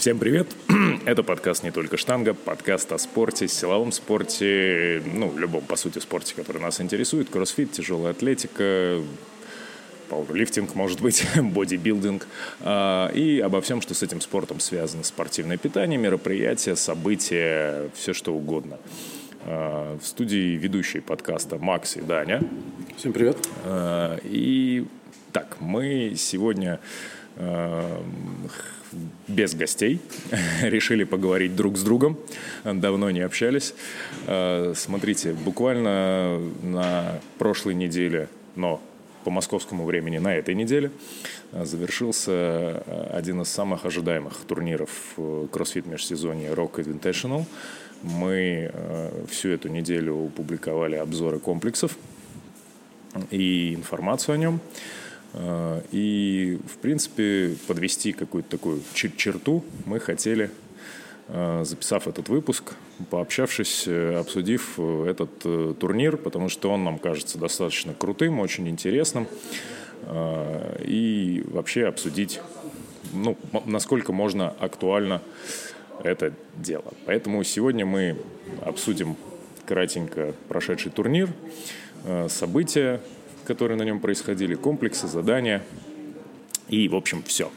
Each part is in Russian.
Всем привет! Это подкаст «Не только штанга», подкаст о спорте, силовом спорте, ну, любом, по сути, спорте, который нас интересует. Кроссфит, тяжелая атлетика, пауэрлифтинг, может быть, бодибилдинг, а, и обо всем, что с этим спортом связано. Спортивное питание, мероприятия, события, все что угодно. А, в студии ведущие подкаста Макс и Даня. Всем привет. А, и так, мы сегодня без гостей. Решили поговорить друг с другом. Давно не общались. Э, смотрите, буквально на прошлой неделе, но по московскому времени на этой неделе э, завершился э, один из самых ожидаемых турниров CrossFit межсезонья Rock Invitational. Мы всю эту неделю публиковали обзоры комплексов и информацию о нем. А, и, в принципе, подвести какую-то такую черту мы хотели, а, записав этот выпуск, пообщавшись, э, обсудив э, этот э, турнир, потому что он нам кажется достаточно крутым, очень интересным, а, и вообще обсудить, ну, насколько можно актуально это дело. Поэтому сегодня мы обсудим кратенько прошедший турнир, события, которые на нем происходили, комплексы, задания и, в общем, все.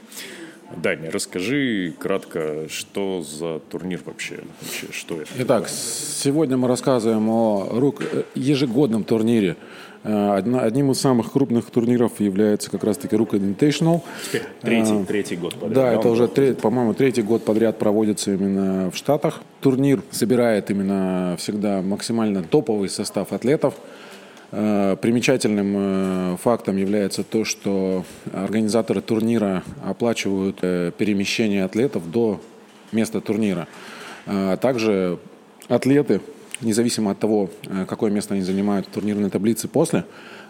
Даня, расскажи кратко, что за турнир вообще, вообще что это? Итак, сегодня мы рассказываем о ежегодном турнире. Э, одним из самых крупных турниров является как раз-таки Рук Invitational. Теперь третий, а, третий год подряд. Да, это уже, третий, по-моему, третий год подряд проводится именно в Штатах. Турнир собирает именно всегда максимально топовый состав атлетов – Э, примечательным э, фактом является то, что организаторы турнира оплачивают э, перемещение атлетов до места турнира. Также атлеты, независимо от того, какое место они занимают в турнирной таблице после,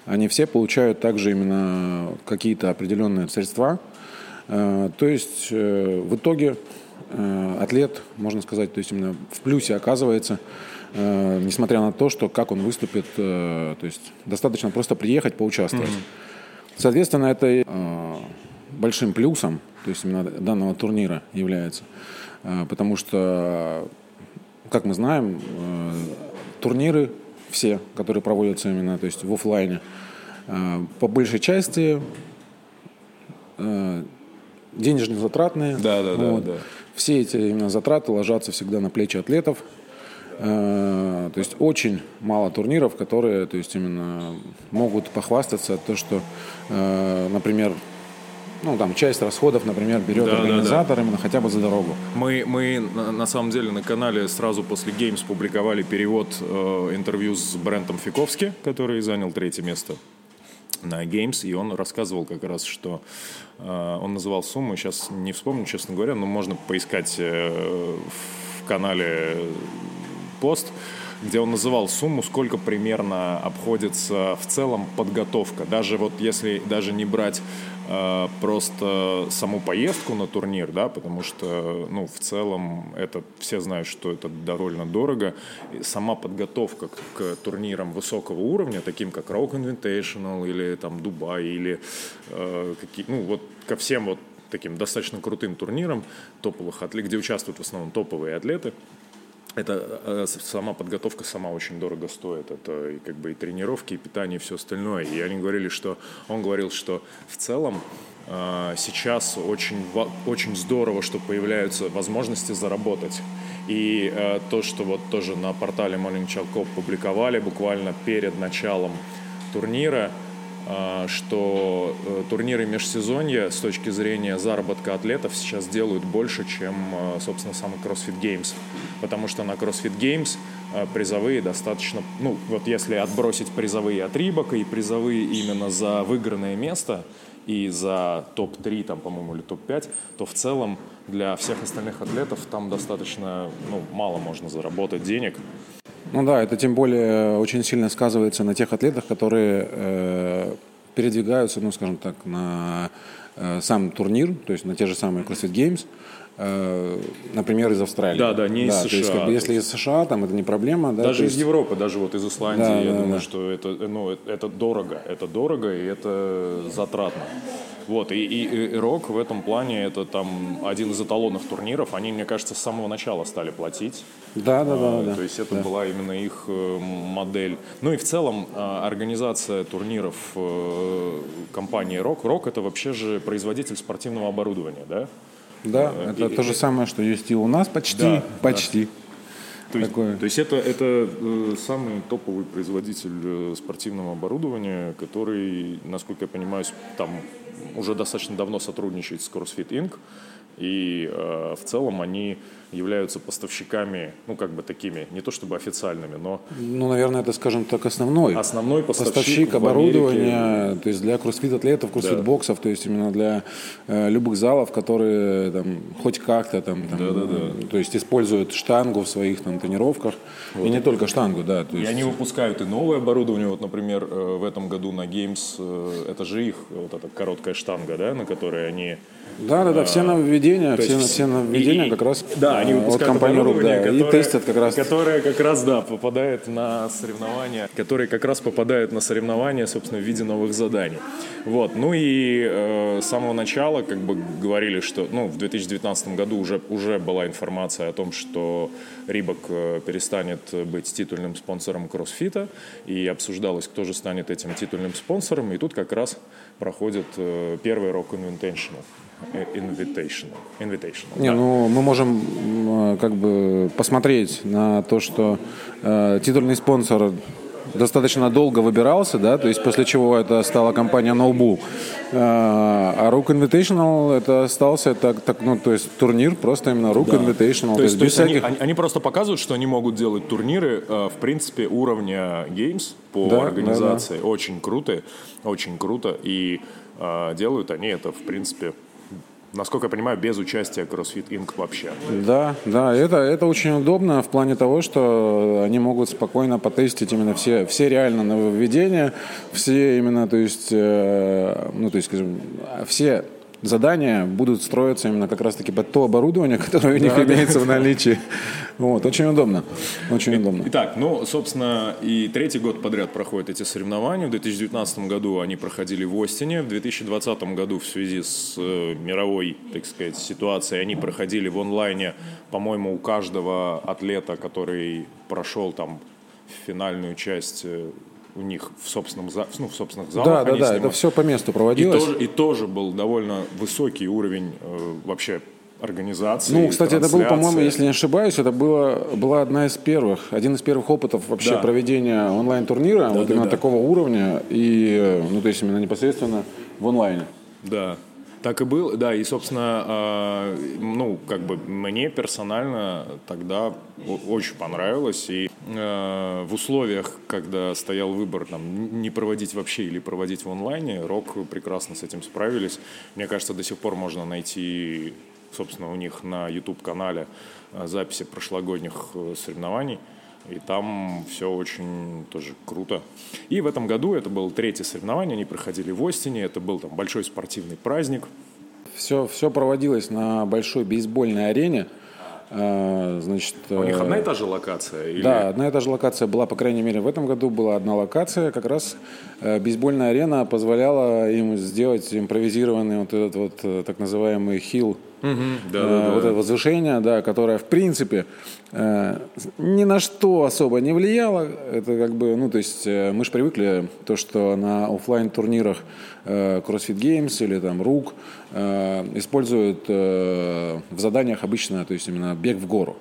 они все получают также именно какие-то определенные средства. То есть в итоге атлет, можно сказать, то есть именно в плюсе оказывается, э, несмотря на то, что как он выступит, э, то есть достаточно просто приехать, поучаствовать. Mm-hmm. Соответственно, это э, большим плюсом, то есть именно данного турнира является, э, потому что, как мы знаем, э, турниры все, которые проводятся именно, то есть в офлайне, э, по большей части э, денежно затратные. Да, да, вот. да, да. Все эти именно затраты ложатся всегда на плечи атлетов. Э, то есть очень мало турниров, которые то есть именно могут похвастаться то, что, э, например, ну, там, часть расходов, например, берет да, организатор да, да. именно хотя бы за дорогу. Мы, мы на самом деле на канале сразу после Games публиковали перевод э, интервью с Брентом Фиковски, который занял третье место на Games, и он рассказывал как раз, что э, он называл сумму, сейчас не вспомню, честно говоря, но можно поискать э, в канале пост, где он называл сумму, сколько примерно обходится в целом подготовка. Даже вот если даже не брать э, просто саму поездку на турнир, да, потому что, ну, в целом это все знают, что это довольно дорого. И сама подготовка к, к турнирам высокого уровня, таким как Rock Invitational или там Дубай или э, какие, ну, вот ко всем вот таким достаточно крутым турнирам топовых атлет, где участвуют в основном топовые атлеты, это э, сама подготовка сама очень дорого стоит. Это и как бы и тренировки, и питание, и все остальное. И они говорили, что он говорил, что в целом э, сейчас очень, очень здорово, что появляются возможности заработать. И э, то, что вот тоже на портале Morning Chalkop публиковали буквально перед началом турнира, что э, турниры межсезонья с точки зрения заработка атлетов сейчас делают больше, чем, э, собственно, сам CrossFit Games. Потому что на CrossFit Games э, призовые достаточно, ну, вот если отбросить призовые от Рибака и призовые именно за выигранное место и за топ-3, там, по-моему, или топ-5, то в целом для всех остальных атлетов там достаточно, ну, мало можно заработать денег. Ну да, это тем более очень сильно сказывается на тех атлетах, которые э, передвигаются, ну скажем так, на э, сам турнир, то есть на те же самые CrossFit Games, например, из Австралии. Да, да, не из То есть, США. как бы, если из США, там это не проблема. Да, Даже из есть- Европы, даже вот из Исландии, Да, я да, думаю, да. что это, ну, это- дорого, это дорого и это затратно. Вот, и, и, и Рок в этом плане это там один из эталонных турниров. Они, мне кажется, с самого начала стали платить. Да, да, да. А, да. То есть это была именно их э, модель. Ну и в целом а, организация турниров э, компании Рок. Рок это вообще же производитель спортивного оборудования, да? Да, Э, это и- то же самое, что есть и у нас почти, Да, почти. То есть, Такое. то есть это, это э, самый топовый производитель э, спортивного оборудования, который, насколько я понимаю, там уже достаточно давно сотрудничает с CrossFit Inc. И э, в целом они являются поставщиками, ну как бы такими, не то чтобы официальными, но Ну, наверное, это, скажем так, основной. основной поставщик, Поставщик Америке. оборудования, то есть для кроссфит-атлетов, кроссфит-боксов, то есть именно для э, любых залов, которые там, хоть как-то там, там, э, то есть используют штангу в своих там тренировках. И не только штангу, да. То И есть, они выпускают и новое оборудование. Вот, например, э, в этом году на Games, э, это же их вот эта короткая штанга, да, на которой они да, да, да, все нововведения, все, есть все нововведения и- как раз Да, они э, от выпускают компании РУК, да, и которое- тестят как раз. Которое как раз, да, попадает на соревнования, которые как раз попадают на соревнования, собственно, в виде новых заданий. Вот, ну и э, с самого начала как бы говорили, что, ну, в 2019 году уже, уже была информация о том, что Рибок э, перестанет быть титульным спонсором кроссфита, и обсуждалось, кто же станет этим титульным спонсором, и тут как раз проходит э, первый Rock Invitational. Э, Invitational. Invitational. Не, да. ну мы можем э, как бы посмотреть на то, что э, титульный спонсор достаточно долго выбирался, да, то есть после чего это стала компания No Bull. Э, а Rook Invitational это остался так, так, ну, то есть турнир просто именно Rook Invitational, То есть, то без есть они, всяких- они- они просто показывают, что они могут делать турниры, в принципе, уровня Games по Да, организации. Очень круто, очень круто. И делают они это, в принципе, насколько я понимаю, без участия CrossFit Inc. вообще. Да, да, это, это очень удобно в плане того, что они могут спокойно потестить именно все, все реально нововведения, все именно, то есть, э, ну, то есть, скажем, все задания будут строиться именно как раз-таки под то оборудование, которое у них имеется в наличии. Вот, очень удобно, очень удобно. Итак, ну, собственно, и третий год подряд проходят эти соревнования. В 2019 году они проходили в Остине. В 2020 году в связи с э, мировой, так сказать, ситуацией они проходили в онлайне, по-моему, у каждого атлета, который прошел там финальную часть э, у них в собственном, за- ну, в собственных залах. Да, да, да, снимали. это все по месту И проводилось. тоже, и тоже был довольно высокий уровень э, вообще организации. Ну, кстати, это был, по-моему, трансляции. если не ошибаюсь, это было, была одна из первых, один из первых опытов вообще Да. проведения онлайн-турнира, вот да, именно да. такого уровня, и, ну, то есть именно непосредственно в онлайне. Да, так и было, да, и, собственно, э, ну, как бы мне персонально тогда очень понравилось, и в условиях, когда стоял выбор, там, не проводить вообще или проводить в онлайне, Рок прекрасно с этим справились. Мне кажется, до сих пор можно найти, собственно, у них на YouTube-канале э, записи прошлогодних э, соревнований, и там все очень тоже круто. И в этом году это было третье соревнование, они проходили в Остине, это был там большой спортивный праздник. Все, все проводилось на большой бейсбольной арене. Э, Значит, У них э, одна и та же локация? Или... Да, одна и та же локация была, по крайней мере, в этом году была одна локация. Как раз э, бейсбольная арена позволяла им сделать импровизированный вот этот вот э, так называемый хил да, э, да, вот это возвышение, да, которое в принципе э, ни на что особо не влияло. Это как бы, ну то есть э, мы же привыкли то, что на оффлайн турнирах э, CrossFit Games или там RUG э, используют э, в заданиях обычно, то есть именно бег в гору.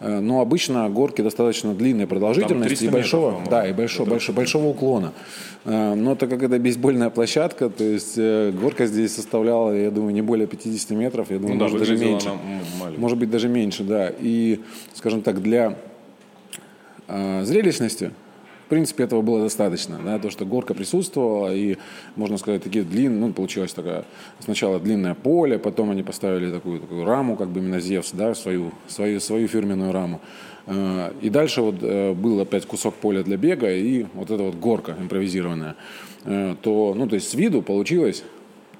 Э, Но обычно горки достаточно длинной продолжительности 300 и большого, метров, да, и большого, большого, большого уклона. Э, Но так как это бейсбольная площадка, то есть э, горка здесь составляла, я думаю, не более 50 метров, я думаю, Ну да, может даже выглядела меньше. Может быть даже меньше, да. И, скажем так, для зрелищности, принципе, этого было достаточно. Да? То, что горка присутствовала, и, можно сказать, такие длинные, ну, получилось такая, сначала длинное поле, потом они поставили такую, такую раму, как бы именно Зевс, да, свою, свою, свою фирменную раму. Э, И дальше вот э, был опять кусок поля для бега и вот эта вот горка импровизированная. Э, То, ну, то есть с виду получилось,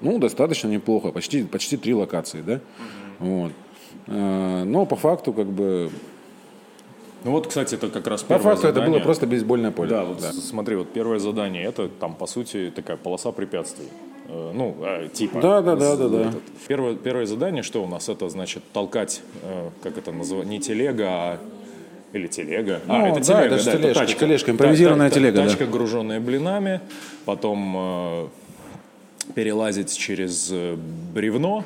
ну, достаточно неплохо, почти, почти три локации, да. Вот. Но по факту, как бы, Ну вот, кстати, это как раз по первое факту это задание. было просто бейсбольное поле. Да, вот с- смотри, вот первое задание, это там, по сути, такая полоса препятствий. Э, Ну, э, типа. Да, да, да, да, да. Первое, первое задание, что у нас? Это, значит, толкать, э, как это называется, не телега, а... Или телега. Ну, а, это да, телега, это же да, тележка, тачка. тележка, импровизированная Та- та- телега, да. Тачка, груженная блинами, потом э, перелазить через э, бревно.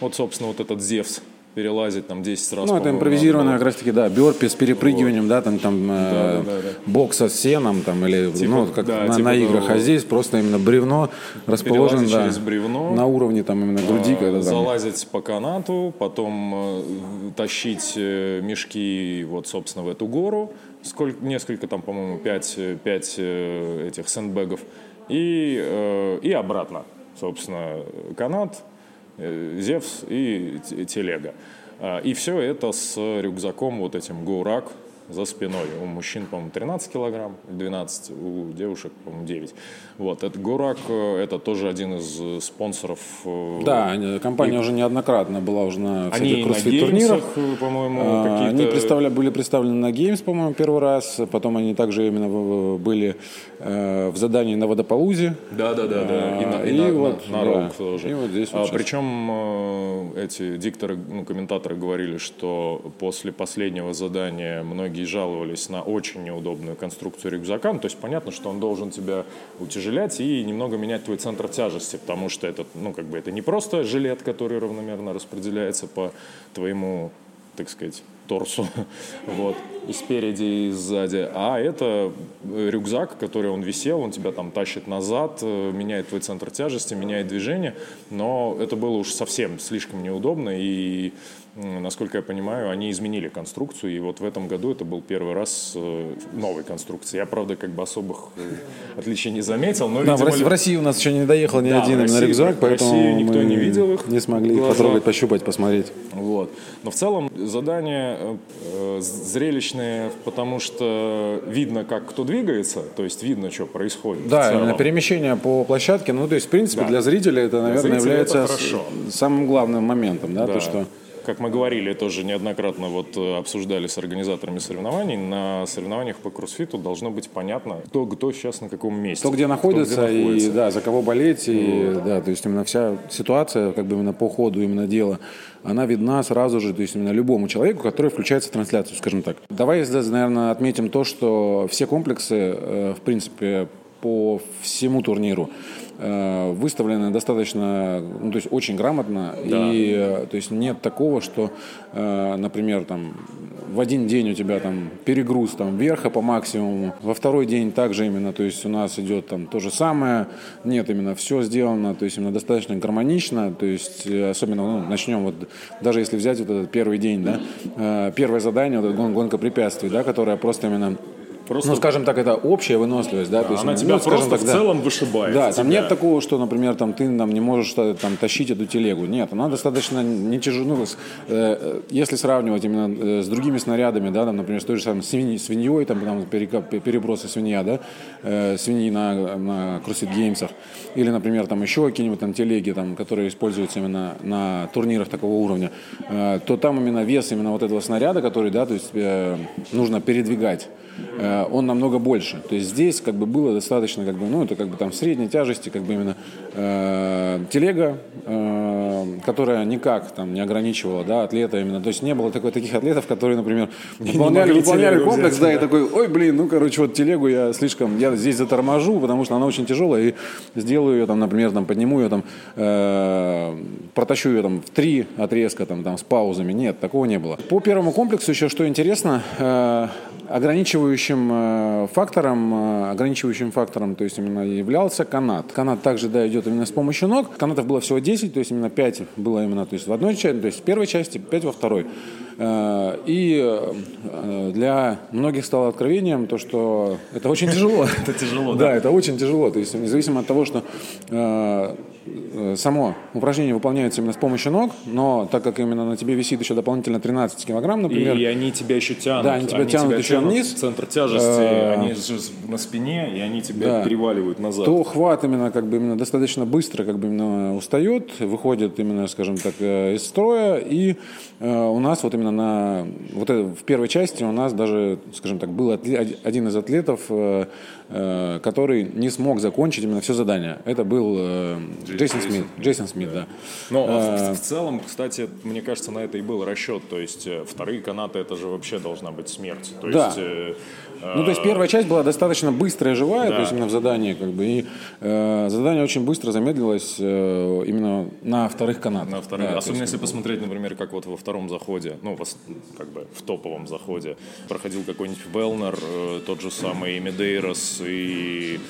Вот, собственно, вот этот Зевс перелазить там 10 раз. Ну, это импровизированная как раз таки, да, бёрпи с перепрыгиванием, да, там, там э, да, да. бокса с сеном, там, или, ну, как да, на, типа на играх, того. а здесь просто именно бревно расположено, да, через бревно. на уровне, там, именно груди, когда там, залазить по канату, потом э, тащить э, мешки, вот, собственно, в эту гору. Сколько, несколько там, по-моему, пять, э, пять э, этих сэндбэгов. И, э, и обратно, собственно, канат, э, Зевс и телега. А, И все это с рюкзаком вот этим Гоурак за спиной. У мужчин, по-моему, 13 килограмм, 12, у девушек, по-моему, 9. Вот, это Горак, э, это тоже один из э, спонсоров. э, Да, компания уже неоднократно была уже на всяких и кроссфит-турнирах. по-моему, А. Они представля- были представлены на Games, по-моему, первый раз. Потом они также именно были э, в задании на Водополузе. Да, да, да, да. И, на, и И на, вот, на, на да. рок тоже. И вот здесь А, причем э, эти дикторы, ну, комментаторы говорили, что после последнего задания многие жаловались на очень неудобную конструкцию рюкзака. Ну, то есть понятно, что он должен тебя утяжелять и немного менять твой центр тяжести, потому что это, ну, как бы это не просто жилет, который равномерно распределяется по твоему, так сказать, торсу, вот, и спереди, и сзади, а это рюкзак, который он висел, он тебя там тащит назад, э, меняет твой центр тяжести, меняет движение, но это было уж совсем слишком неудобно, и, насколько я понимаю, они изменили конструкцию, и вот в этом году это был первый раз э, новой конструкции. Я, правда, как бы особых э, отличий не заметил, но, Да, в, видимо, России, в России у нас еще не доехал ни Да, один в именно России- рюкзак, в поэтому России никто мы не видел их не смогли глаза. потрогать, пощупать, посмотреть. Вот. Но в целом задание э, э, зрелищное, потому что видно, как кто двигается, то есть видно, что происходит. в Да, именно перемещение по площадке, ну, то есть, в принципе, Да. для зрителя это, наверное, зрителя является это хорошо. самым главным моментом, да, Да. то, что... Как мы говорили, тоже неоднократно вот э, обсуждали с организаторами соревнований, на соревнованиях по кроссфиту должно быть понятно, кто, кто сейчас на каком месте. Кто где находится, Кто где находится. и да, за кого болеть, и да, то есть именно вся ситуация, как бы именно по ходу именно дела, она видна сразу же, то есть именно любому человеку, который включается в трансляцию, скажем так. Давай наверное, отметим то, что все комплексы, э, в принципе, по всему турниру выставлены достаточно, ну, то есть очень грамотно, и э, то есть нет такого, что, э, например, там в один день у тебя там перегруз там верха по максимуму, во второй день также именно, то есть у нас идет там то же самое, нет, именно все сделано, то есть именно достаточно гармонично, то есть э, особенно, ну, начнем вот, даже если взять вот этот первый день, да, э, первое задание, вот гон- гонка препятствий, да, которая просто именно Просто- ну, скажем так, это общая выносливость, да, то есть, Она ну, тебя скажем просто в да. целом вышибает. Да, там тебя. нет такого, что, например, там ты там не можешь э, там тащить эту телегу. Нет, она достаточно не тяжелая. Ну, э, если сравнивать именно э, с другими снарядами, да, там, например, с той же самой свиньей, свиньей, там, там перебросы свинья, да, э, свиньи на, на CrossFit геймсах, или, например, там еще какие-нибудь там телеги, там, которые используются именно на турнирах такого уровня, э, то там именно вес именно вот этого снаряда, который, да, то есть э, нужно передвигать, он намного больше. То есть здесь как бы было достаточно, как бы, ну, это как бы там средней тяжести, как бы именно э, телега, э, которая никак там не ограничивала, да, атлета именно. То есть не было такой, таких атлетов, которые, например, выполняли, выполняли комплекс, взять, да, и да. такой, ой, блин, ну, короче, вот телегу я слишком, я здесь заторможу, потому что она очень тяжелая, и сделаю ее там, например, там, подниму ее там, э, протащу ее там в три отрезка там, там с паузами. Нет, такого не было. По первому комплексу еще что интересно, э, ограничивающим э, фактором, э, ограничивающим фактором, то есть именно являлся канат. Канат также, да, идет именно с помощью ног. Канатов было всего 10, то есть именно 5 было именно, то есть в одной части, то есть в первой части, 5 во второй. Э, и э, для многих стало откровением то, что это очень тяжело. Это тяжело, да. Да, это очень тяжело. То есть независимо от того, что само упражнение выполняется именно с помощью ног, но так как именно на тебе висит еще дополнительно 13 килограмм, например. И, они тебя еще тянут. Да, они тебя они тянут тебя еще тянут вниз. Центр тяжести, они же на спине, и они тебя да. переваливают назад. То хват именно как бы именно достаточно быстро как бы именно устает, выходит именно, скажем так, из строя, и Э, у нас вот именно на вот это, в первой части у нас даже, скажем так, был один из атлетов, э, который не смог закончить именно все задание. Это был Джейсон, Смит. Джейсон Смит, да. Но а, в, в целом, кстати, мне кажется, на это и был расчет. То есть вторые канаты это же вообще должна быть смерть. То да. есть ну, то есть первая часть была достаточно быстрая, живая, да. то есть именно в задании, как бы, и э, задание очень быстро замедлилось э, именно на вторых канатах. На вторых. Да, Особенно есть, если посмотреть, например, как вот во втором заходе, ну, как бы в топовом заходе проходил какой-нибудь Велнер, э, тот же самый Медейрос, и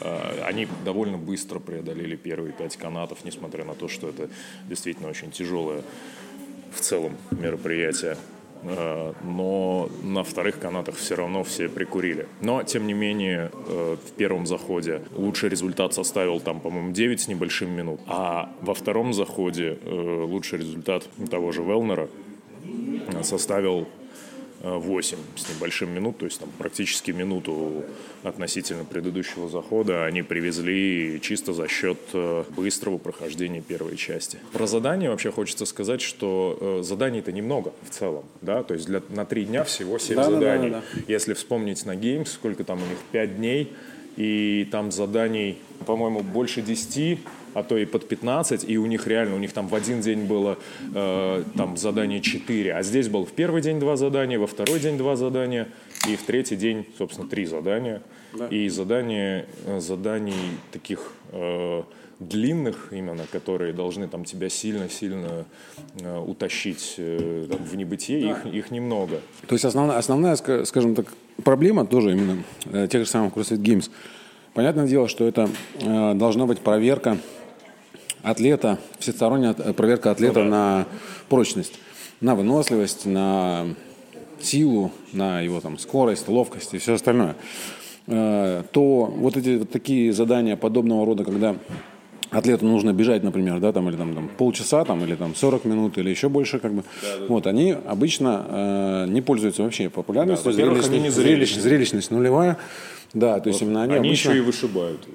э, они довольно быстро преодолели первые пять канатов, несмотря на то, что это действительно очень тяжелое в целом мероприятие. Э, но на вторых канатах все равно все прикурили. Но, тем не менее, э, в первом заходе лучший результат составил там, по-моему, 9 с небольшим минут, а во втором заходе лучший результат того же Велнера составил 8 с небольшим минут, то есть там практически минуту относительно предыдущего захода они привезли чисто за счет э, быстрого прохождения первой части. Про задание вообще хочется сказать, что э, заданий-то немного в целом, да, то есть для, на три дня всего 7 да, заданий. Да, да, да. Если вспомнить на Games, сколько там у них, 5 дней, и там заданий, по-моему, больше 10, а то и под 15, и у них реально, у них там в один день было э, там задание 4, а здесь был в первый день два задания, во второй день два задания, и в третий день, собственно, три задания. Да. И задания, э, заданий таких э, длинных именно, которые должны там тебя сильно-сильно э, утащить э, там, в небытие, да. их, их немного. То есть основная, основная, скажем так, проблема тоже именно э, тех же самых CrossFit Games. Понятное дело, что это э, должна быть проверка атлета, всесторонняя проверка атлета ну, да. на прочность, на выносливость, на силу, на его там скорость, ловкость и все остальное, э, то вот эти вот такие задания подобного рода, когда атлету нужно бежать, например, да, там, или там, там полчаса, там, или там 40 минут, или еще больше, как бы, да, да. вот, они обычно э, не пользуются вообще популярностью. Да, зрелищность, они не зрелищность, зрелищность нулевая. Да, то есть вот, именно они, они обычно, еще и вышибают.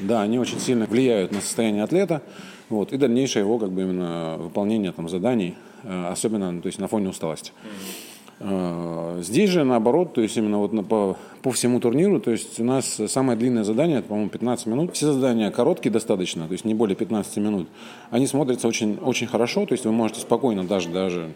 Да, они очень сильно влияют на состояние атлета. Вот, и дальнейшее его как бы именно выполнение там, заданий, э, особенно то есть, на фоне усталости. Mm-hmm. Здесь же наоборот, то есть именно вот на, по, по всему турниру, то есть у нас самое длинное задание, это, по-моему, 15 минут. Все задания короткие достаточно, то есть не более 15 минут. Они смотрятся очень, очень хорошо, то есть вы можете спокойно даже, даже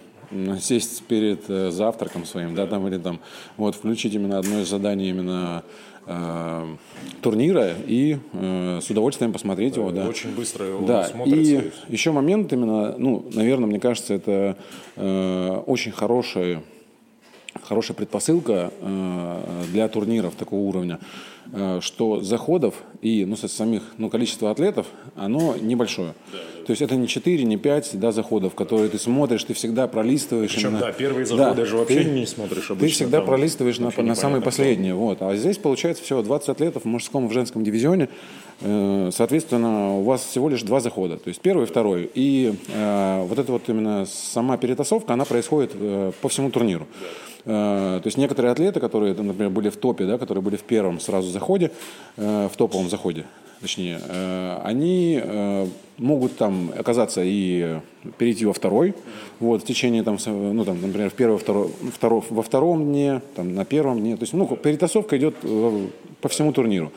сесть перед э, завтраком своим, да, там или там, вот, включить именно одно из заданий именно э, турнира и э, с удовольствием посмотреть да, его, да. Очень быстро его да. смотрится. И еще момент именно, ну, наверное, мне кажется, это э, очень хорошая, хорошая предпосылка э, для турниров такого уровня. Э, что заходов и ну, самих ну, количество атлетов, оно небольшое. Да, да. То есть это не 4, не 5 да, заходов, которые ты смотришь, ты всегда пролистываешь. Причем, именно... да, первые заходы да, даже вообще ты, не смотришь обычно. Ты всегда пролистываешь на, на самые последние. Вот. А здесь получается всего 20 атлетов в мужском и в женском дивизионе. Э, соответственно, у вас всего лишь два захода. То есть первый и второй. И э, вот эта вот именно сама перетасовка, она происходит э, по всему турниру. Да. Э, то есть некоторые атлеты, которые, например, были в топе, да, которые были в первом сразу заходе, э, в топовом заходе, точнее, э, они могут там оказаться и перейти во второй, вот, в течение, там, ну, там, например, в первый, второй, второй, во втором дне, там, на первом дне. То есть, ну, перетасовка идет по всему турниру.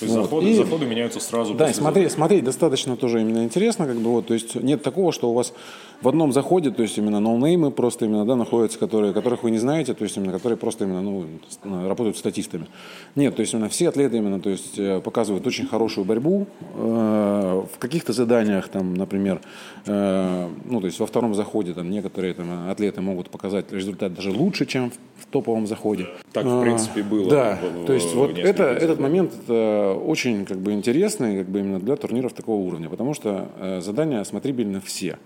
То есть вот. заходы, и, заходы меняются сразу. Да, смотреть, смотреть достаточно тоже именно интересно, как бы вот, то есть нет такого, что у вас в одном заходе, то есть именно ноунеймы просто именно, да, находятся, которые, которых вы не знаете, то есть именно, которые просто именно, ну, работают статистами. Нет, то есть именно все атлеты именно, то есть э, показывают очень хорошую борьбу э, в каких-то заданиях, там, например, э, ну, то есть во втором заходе там некоторые там атлеты могут показать результат даже лучше, чем топовом заходе. Так, в принципе, было. Да, в, то есть вот это, этот момент это очень как бы интересный как бы именно для турниров такого уровня, потому что э, задания смотрибельны все.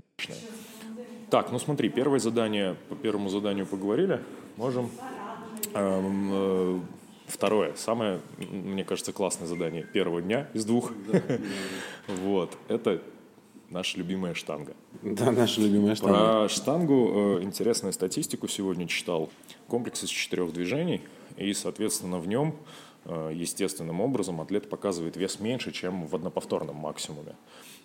Так, ну смотри, первое задание, по первому заданию поговорили. Можем... Эм, э, второе, самое, мне кажется, классное задание первого дня из двух. Вот, это наша любимая штанга. Да, наша любимая штанга. Про штангу э, интересную статистику сегодня читал. Комплекс из четырех движений, и, соответственно, в нем э, естественным образом атлет показывает вес меньше, чем в одноповторном максимуме.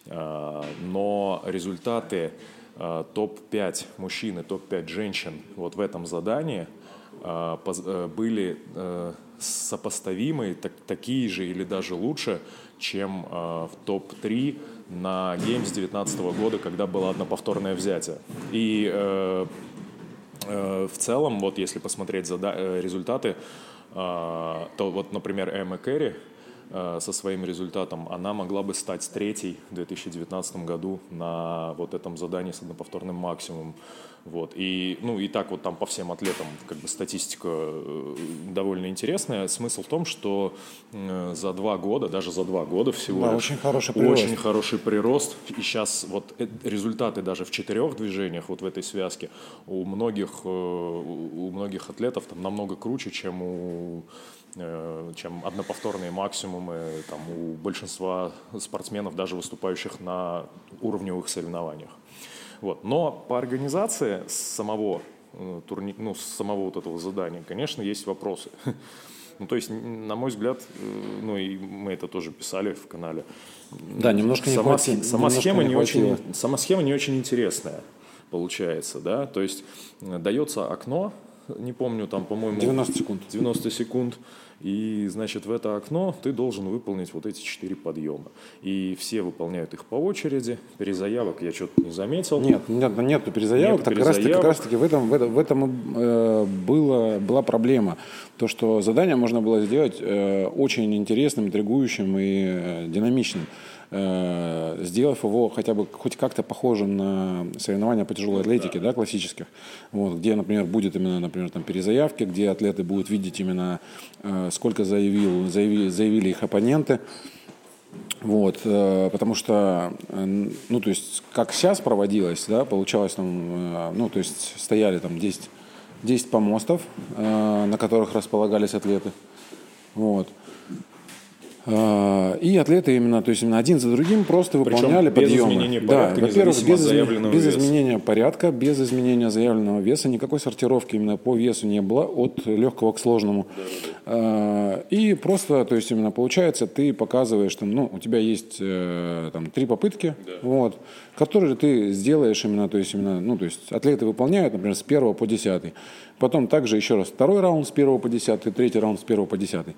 Э, но результаты э, топ-5 мужчин и топ-5 женщин вот в этом задании э, э, были э, сопоставимы, так, такие же или даже лучше, чем э, в топ-3 на Games 2019 года, когда было одноповторное взятие. И э, э, в целом, вот если посмотреть зада- э, результаты, э, то вот, например, Эмма Керри со своим результатом, она могла бы стать третьей в 2019 году на вот этом задании с одноповторным максимумом. Вот. И, ну, и так вот там по всем атлетам как бы статистика э, довольно интересная. Смысл в том, что э, за два года, даже за два года всего Да, лишь, очень хороший прирост. очень хороший прирост. И сейчас вот э- результаты даже в четырех движениях вот в этой связке у многих, э, у многих атлетов там намного круче, чем у э, чем одноповторные максимумы там, у большинства спортсменов, даже выступающих на уровневых соревнованиях. Вот. Но по организации самого э, турни... ну, самого вот этого задания, конечно, есть вопросы. Ну, то есть, на мой взгляд, э, ну и мы это тоже писали в канале. Да, немножко не сама, схе- сама немножко схема не не очень, сама схема не очень интересная получается, да. То есть э, дается окно, не помню, там, по-моему, 90 секунд. 90 секунд. И, значит, в это окно ты должен выполнить вот эти четыре подъема. И все выполняют их по очереди. Перезаявок я что-то не заметил. Нет, нет, нету перезаявок. Нету так Как, раз как перезаявок. раз таки в этом, в этом, в этом э, было, была проблема. То, что задание можно было сделать э, очень интересным, интригующим и э, динамичным. Э, сделав его хотя бы хоть как-то похожим на соревнования по тяжелой атлетике, да, классических, вот, где, например, будет именно, например, там перезаявки, где атлеты будут видеть именно э, сколько заявил, заяви- заявили их оппоненты, вот, э, потому что, ну, то есть, как сейчас проводилось, да, получалось там, ну, то есть, стояли там 10, 10 помостов, на которых располагались атлеты, вот. Э, И атлеты именно, то есть именно один за другим просто Причем выполняли без подъемы. изменения да, порядка, во-первых, независимо без, изме- без веса. изменения порядка, без изменения заявленного веса, никакой сортировки именно по весу не было от легкого к сложному. Э, И просто, то есть именно получается, ты показываешь, там, ну, у тебя есть э, там три попытки, вот, которые ты сделаешь именно, то есть именно, ну, то есть атлеты выполняют, например, с первого по десятый. Потом также еще раз второй раунд с первого по десятый, третий раунд с первого по десятый.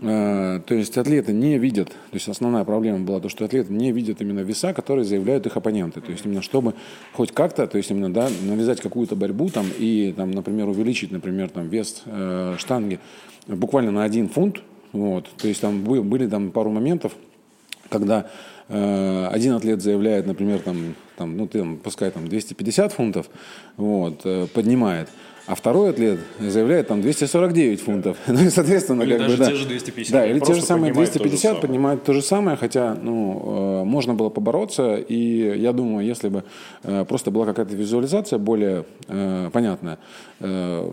Э, То есть атлеты не видят, то есть основная проблема была то, что атлеты не видят именно веса, которые заявляют их оппоненты. То есть именно чтобы хоть как-то, то есть именно, да, навязать какую-то борьбу там и, там, например, увеличить, например, там вес э, штанги буквально на один фунт, вот, то есть там бы- были там пару моментов, когда один атлет заявляет, например, там, там, ну, ты, пускай там 250 фунтов, вот, э, поднимает, а второй атлет заявляет там 249 фунтов. Ну и, соответственно, Или как даже бы, да. те же 250, Да, или те же самые поднимают то же 250 самое. поднимают то же самое, хотя, ну, э, можно было побороться, и я думаю, если бы э, просто была какая-то визуализация более э, понятная, э,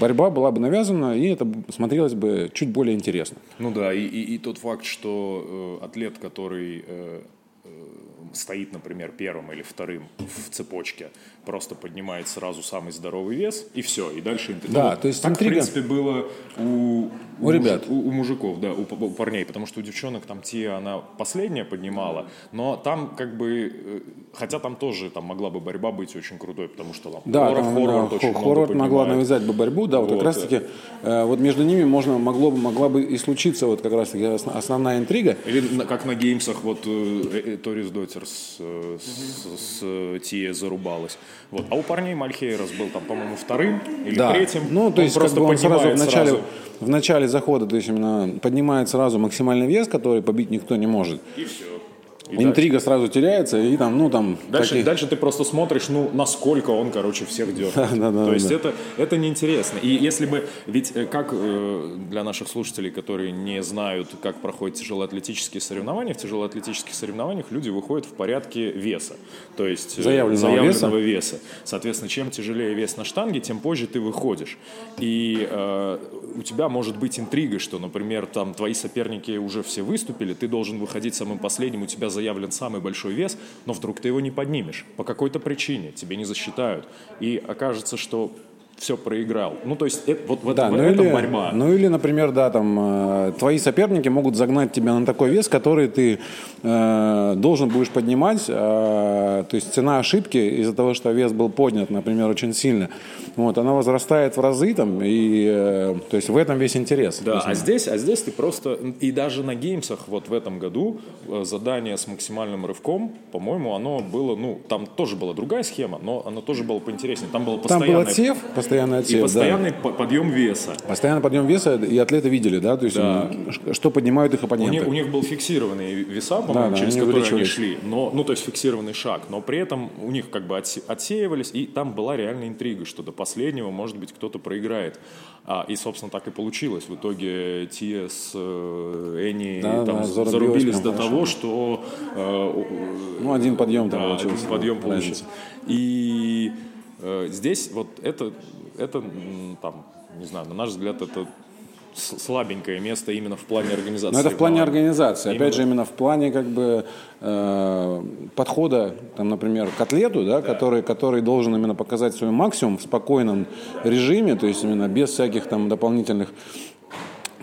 борьба была бы навязана, и это смотрелось бы чуть более интересно. Ну да, и, и- и тот факт, что э, атлет, который э, стоит, например, первым или вторым в цепочке, просто поднимает сразу самый здоровый вес, и все, и дальше интрига. Да, Ну, то есть так, интрига- в принципе, было у, У ребят. мужик- у, у мужиков, да, у, у парней, потому что у девчонок там те, она последняя поднимала, но там как бы, э, хотя там тоже там могла бы борьба быть очень крутой, потому что там Да, Лора там, Форвард да, очень Хо- много могла навязать бы борьбу, да, вот, Вот, как раз таки э, вот между ними можно, могло, могла бы и случиться вот как раз таки ос- основная интрига. Или как на геймсах, вот э, э, Торис Дотер с, э, с, с, э, Тие зарубалась. Вот. А у парней Мальхейрос был там, по-моему, вторым или Да. третьим. Ну, то Он есть, как просто бы он сразу в начале, сразу. в начале захода, то есть именно поднимает сразу максимальный вес, который побить никто не может. И все. И Интрига сразу теряется, и там, ну там... Дальше, такие- дальше ты просто смотришь, ну, насколько он, короче, всех дергает. Да, да, То есть да. это, это неинтересно. И если бы, ведь э, как э, для наших слушателей, которые не знают, как проходят тяжелоатлетические соревнования, в тяжелоатлетических соревнованиях люди выходят в порядке веса. То есть э, Заявленного заявленного веса. Соответственно, чем тяжелее вес на штанге, тем позже ты выходишь. И э, у тебя может быть интрига, что, например, там твои соперники уже все выступили, ты должен выходить самым последним, у тебя заявлен самый большой вес, но вдруг ты его не поднимешь по какой-то причине, тебе не засчитают. И окажется, что все проиграл. Ну, то есть, это- вот в, Да, этом, в ну этом или, борьба. ну или, например, да, там э, твои соперники могут загнать тебя на такой вес, который ты э, должен будешь поднимать. э, то есть цена ошибки из-за того, что вес был поднят, например, очень сильно, вот, она возрастает в разы там, и э, то есть в этом весь интерес. Да, а здесь, а здесь ты просто... И даже на геймсах вот в этом году э, задание с максимальным рывком, по-моему, оно было... Ну, там тоже была другая схема, но оно тоже было поинтереснее. Там было Там был постоянное... отсев, постоянный и отсев, да. постоянный по- подъем веса. Постоянно подъем веса, и атлеты видели, да, то есть Да. что поднимают их У оппоненты. них, у них был фиксированный веса, по-моему, да, через они которые они шли. Но, ну, то есть фиксированный шаг. Но при этом у них как бы отсе- отсеивались, и там была реальная интрига, что до последнего, может быть, кто-то проиграет. А, и, собственно, так и получилось. В итоге Тия с э, Энни Да, там да, зарубились до хорошо. того, что э, Ну, один подъем там да, получился. один подъем получился. И э, здесь вот это, это там, не знаю, на наш взгляд, это слабенькое место именно в плане организации. Но это в плане организации. Именно. Опять же, именно в плане как бы э, подхода, там, например, к атлету, да, Который, который должен именно показать свой максимум в спокойном режиме, то есть именно без всяких там дополнительных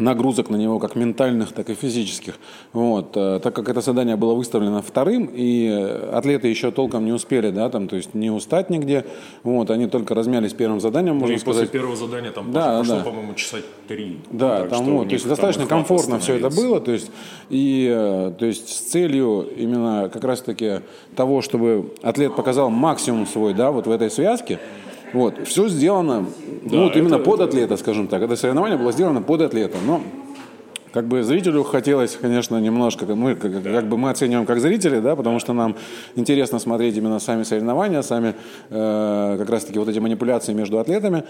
нагрузок на него, как ментальных, так и физических. Вот. э, Так как это задание было выставлено вторым, и атлеты еще толком не успели, да, там, то есть не устать нигде, вот, они только размялись первым заданием, Ну можно и после сказать. первого задания там Да, прошло, да. по-моему, часа три. Да, Так там, вот, то есть достаточно и комфортно все это было, то есть и э, то есть с целью именно как раз таки того, чтобы атлет показал максимум свой, да, вот в этой связке. Вот, все сделано, ну, вот именно это- под атлета, скажем так. Это соревнование было сделано под атлета. Но как бы зрителю хотелось, конечно, немножко, мы, как, как бы мы оцениваем как зрители, да, потому что нам интересно смотреть именно сами соревнования, сами э, как раз-таки вот эти манипуляции между атлетами,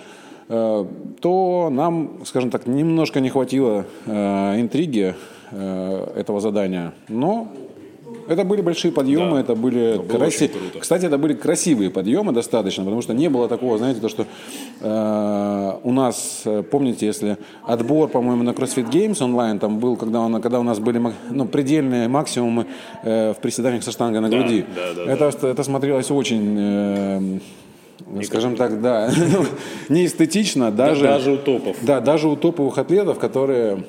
э, то нам, скажем так, немножко не хватило э, интриги э, этого задания. Но это были большие подъемы, Да. это были было краси- очень круто. Кстати, это были красивые подъемы достаточно, потому что не было такого, знаете, то, что э, у нас, э, помните, если отбор, по-моему, на CrossFit Games онлайн там был, когда, он, когда у нас были ну, предельные максимумы э, в приседаниях со штангой на груди. да, да, это, это смотрелось очень, э, скажем так, да, неэстетично, даже, даже у топов. Да, даже у топовых атлетов, которые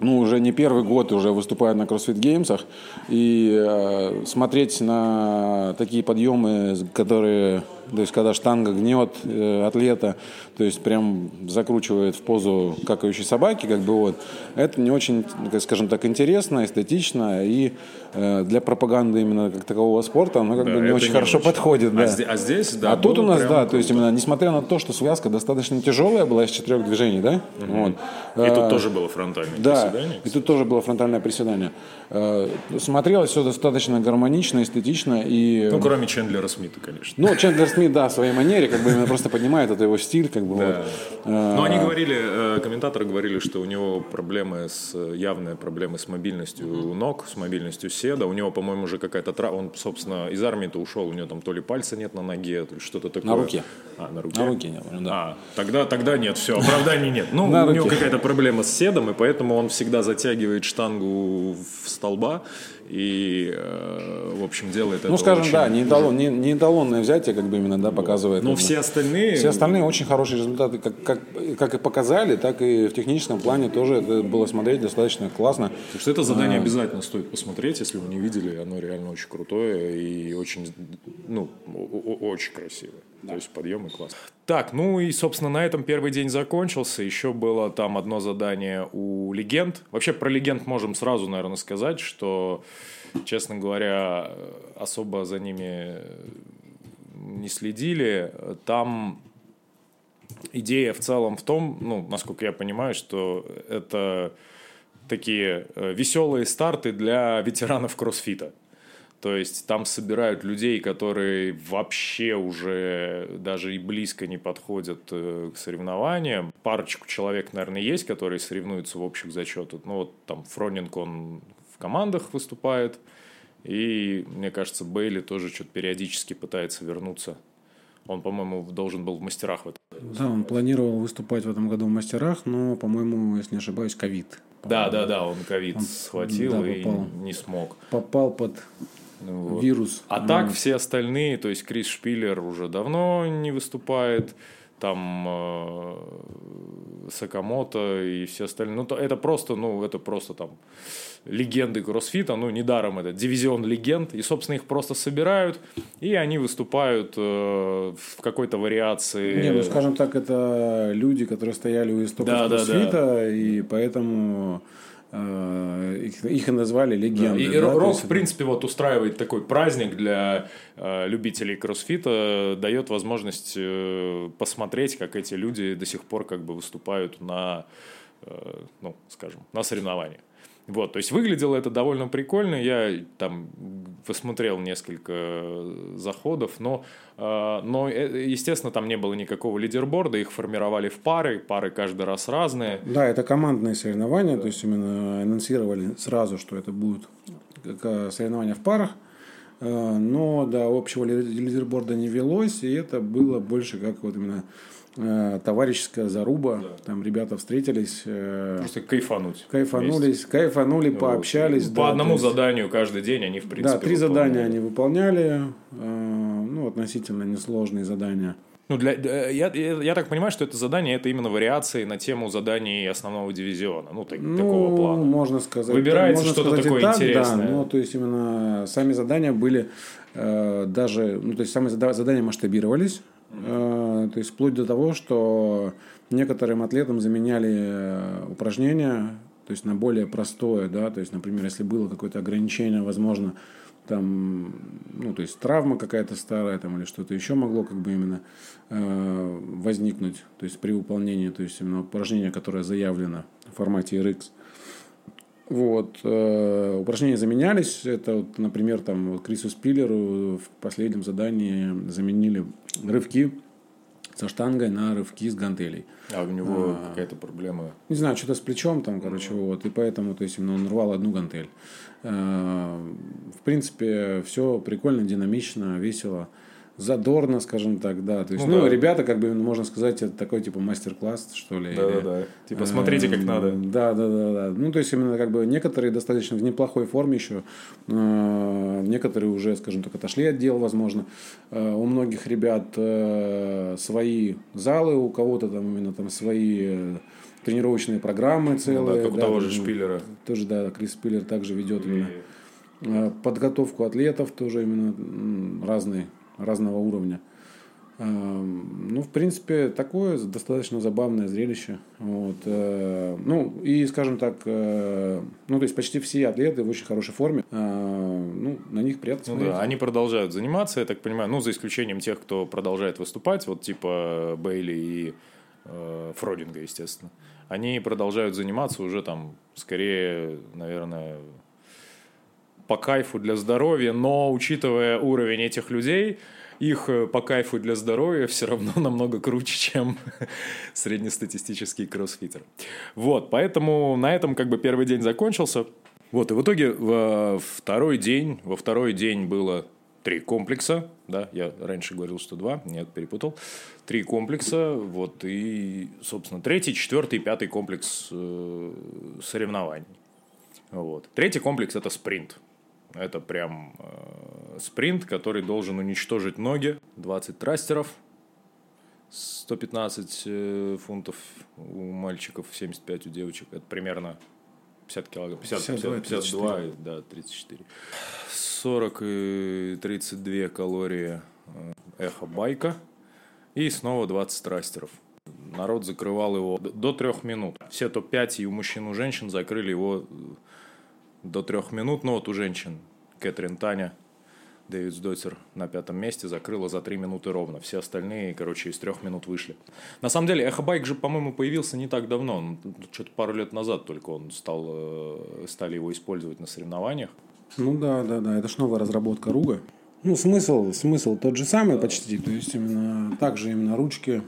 ну, уже не первый год уже выступают на CrossFit Games, и э, смотреть на такие подъемы, которые, то есть когда штанга гнет э, атлета, то есть прям закручивает в позу какающей собаки, как бы вот, это не очень, скажем так, интересно, эстетично, и э, для пропаганды именно как такового спорта, оно как Да, бы не очень не хорошо очень. подходит. А да. зде- а здесь, да, А тут у нас, да, то есть именно, несмотря на то, что связка достаточно тяжелая была из четырех движений, да, вот, И тут э, тоже было фронтальное да, приседание. и тут тоже было фронтальное приседание. Э, Смотрелось все достаточно гармонично, эстетично. И, Ну, кроме Чендлера Смита, конечно. ну, Чендлер Смит, да, в своей манере, как бы именно просто поднимает, это его стиль, как бы вот. Э, Но они говорили, э, комментаторы говорили, что у него проблемы с, явные проблемы с мобильностью ног, с мобильностью седа. У него, по-моему, уже какая-то травма. Он, собственно, из армии-то ушел, у него там то ли пальца нет на ноге, то ли что-то такое. руке. А, на руке. На руке не было, да. А, тогда, тогда нет, все, оправданий нет. Ну, На у него какая-то проблема с седом, и поэтому он всегда затягивает штангу в столба и, э, в общем, делает это Ну, скажем, очень- да, не, эталон, не, не эталонное взятие, как бы именно, да, показывает. Но как бы. все остальные... Все остальные очень хорошие результаты, как, как, как и показали, так и в техническом плане тоже это было смотреть достаточно классно. Так что это задание обязательно стоит посмотреть, если вы не видели, оно реально очень крутое и очень, ну, очень красивое. То есть подъемы класс. Так, ну и, собственно, на этом первый день закончился. Еще было там одно задание у легенд. Вообще про легенд можем сразу, наверное, сказать, что, честно говоря, особо за ними не следили. Там идея в целом в том, ну, насколько я понимаю, что это такие э, веселые старты для ветеранов кроссфита. То есть там собирают людей, которые вообще уже даже и близко не подходят э, к соревнованиям. Парочку человек, наверное, есть, которые соревнуются в общих зачетах. Ну вот там Фронинг, он в командах выступает. И, мне кажется, Бейли тоже что-то периодически пытается вернуться. Он, по-моему, должен был в мастерах в этом. Да, он планировал выступать в этом году в мастерах, но, по-моему, если не ошибаюсь, ковид. Да, да, да, он ковид схватил да, и не смог. Попал под вот. вирус. А mm. так все остальные, то есть Крис Шпиллер уже давно не выступает, там э, Сакамото и все остальные. Ну, это просто, ну, это просто там легенды кроссфита, ну, недаром это дивизион легенд, и, собственно, их просто собирают, и они выступают э, в какой-то вариации. Не, ну, скажем так, это люди, которые стояли у истоков да, кроссфита, да, да. и поэтому их, их и назвали легендой. Да, и да, Рок, есть... в принципе, вот устраивает такой праздник для э, любителей кроссфита, дает возможность э, посмотреть, как эти люди до сих пор как бы выступают на, э, ну, скажем, на соревнованиях. Вот, то есть выглядело это довольно прикольно. Я там посмотрел несколько заходов, но, э, но, э, естественно, там не было никакого лидерборда, их формировали в пары, пары каждый раз разные. Да, это командные соревнования, то есть именно анонсировали сразу, что это будут соревнования в парах. Э, но до общего лидерборда не велось, и это было больше как вот именно Э, товарищеская заруба. Да. Там ребята встретились. Э, Просто кайфануть. Кайфанулись, вместе. кайфанули, вот. пообщались. По да, одному есть... заданию каждый день они, в принципе, Да, три выполняли. задания они выполняли. Э, ну, относительно несложные задания. Ну, для, я, я, я так понимаю, что это задание это именно вариации на тему заданий основного дивизиона. Ну, так, ну такого плана. Можно сказать. Выбирается что-то такое так, интересное. Да, ну, то есть именно сами задания были э, даже, ну, то есть сами задания масштабировались. Э, то есть вплоть до того, что некоторым атлетам заменяли э, упражнения, то есть на более простое, да, то есть, например, если было какое-то ограничение, возможно, там, ну, то есть травма какая-то старая там или что-то еще могло как бы именно э, возникнуть, то есть при выполнении, то есть именно упражнение, которое заявлено в формате RX. Вот, э, упражнения заменялись, это, вот, например, там вот Крису Спиллеру в последнем задании заменили рывки со штангой на рывки с гантелей. А у него а, какая-то проблема? Не знаю, что-то с плечом там, короче, mm-hmm. вот, и поэтому, то есть, именно он рвал одну гантель. А, в принципе, все прикольно, динамично, весело задорно, скажем так, да. То есть, ну, ну да. ребята, как бы, можно сказать, это такой, типа, мастер-класс, что ли. Да, да, да. Типа, смотрите, как надо. Да, да, да, да. Ну, то есть, именно, как бы, некоторые достаточно в неплохой форме еще. Э, некоторые уже, скажем так, отошли от дел, возможно. Э, у многих ребят э, свои залы, у кого-то там именно там свои тренировочные программы целые. Ну, да, как у того же Шпиллера. Тоже, да, Крис Шпиллер также ведет именно подготовку атлетов, тоже именно разные разного уровня. Эм, ну, в принципе, такое достаточно забавное зрелище. Вот. Э, ну, и, скажем так, э, ну, то есть почти все атлеты в очень хорошей форме. Э, ну, на них приятно смотреть. Ну, да, они продолжают заниматься, я так понимаю, ну, за исключением тех, кто продолжает выступать, вот типа Бейли и э, Фродинга, естественно. Они продолжают заниматься уже там, скорее, наверное, по кайфу для здоровья, но учитывая уровень этих людей, их э, по кайфу для здоровья все равно намного круче, чем среднестатистический кроссфитер. Вот, поэтому на этом как бы первый день закончился. Вот, и в итоге во второй день, во второй день было три комплекса, да, я раньше говорил, что два, нет, перепутал, три комплекса, вот, и, собственно, третий, четвертый, пятый комплекс э, соревнований. Вот. Третий комплекс – это спринт. Это прям э, спринт, который должен уничтожить ноги. 20 трастеров, 115 э, фунтов у мальчиков, 75 у девочек. Это примерно 50 килограмм. 50, 52, 50, 52 да, 34. 40 и 32 калории э, эхо байка. И снова 20 трастеров. Народ закрывал его до трех минут. Все топ-5 и у мужчин, и у женщин закрыли его э, до трех минут. Но вот у женщин Кэтрин Таня, Дэвид Сдойцер на пятом месте закрыла за три минуты ровно. Все остальные, короче, из трех минут вышли. На самом деле, Эхобайк же, по-моему, появился не так давно. Что-то пару лет назад только он стал, э, стали его использовать на соревнованиях. Ну да, да, да. Это ж новая разработка Руга. Ну, смысл, смысл тот же самый почти. То есть именно также именно ручки.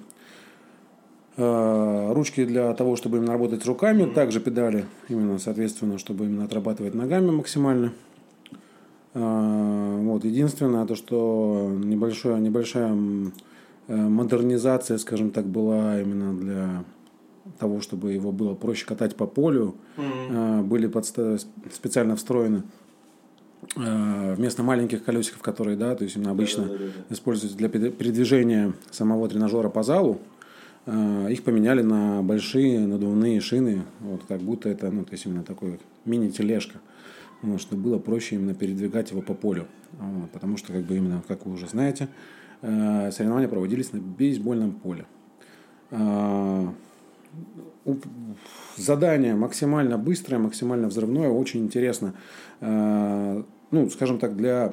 Э, ручки для того, чтобы именно работать руками, также педали, именно, соответственно, чтобы именно отрабатывать ногами максимально. Э, вот, единственное, то, что небольшая, небольшая э, модернизация, скажем так, была именно для того, чтобы его было проще катать по полю, Э, были подста- специально встроены вместо маленьких колесиков, которые, да, то есть именно обычно используются для пере- передвижения самого тренажера по залу, их поменяли на большие надувные шины, вот как будто это, ну, то есть именно такой мини-тележка, вот, чтобы было проще именно передвигать его по полю, Вот, потому что, как бы именно, как вы уже знаете, э, соревнования проводились на бейсбольном поле. Уп- задание максимально быстрое, максимально взрывное, очень интересно. Э, Ну, скажем так, для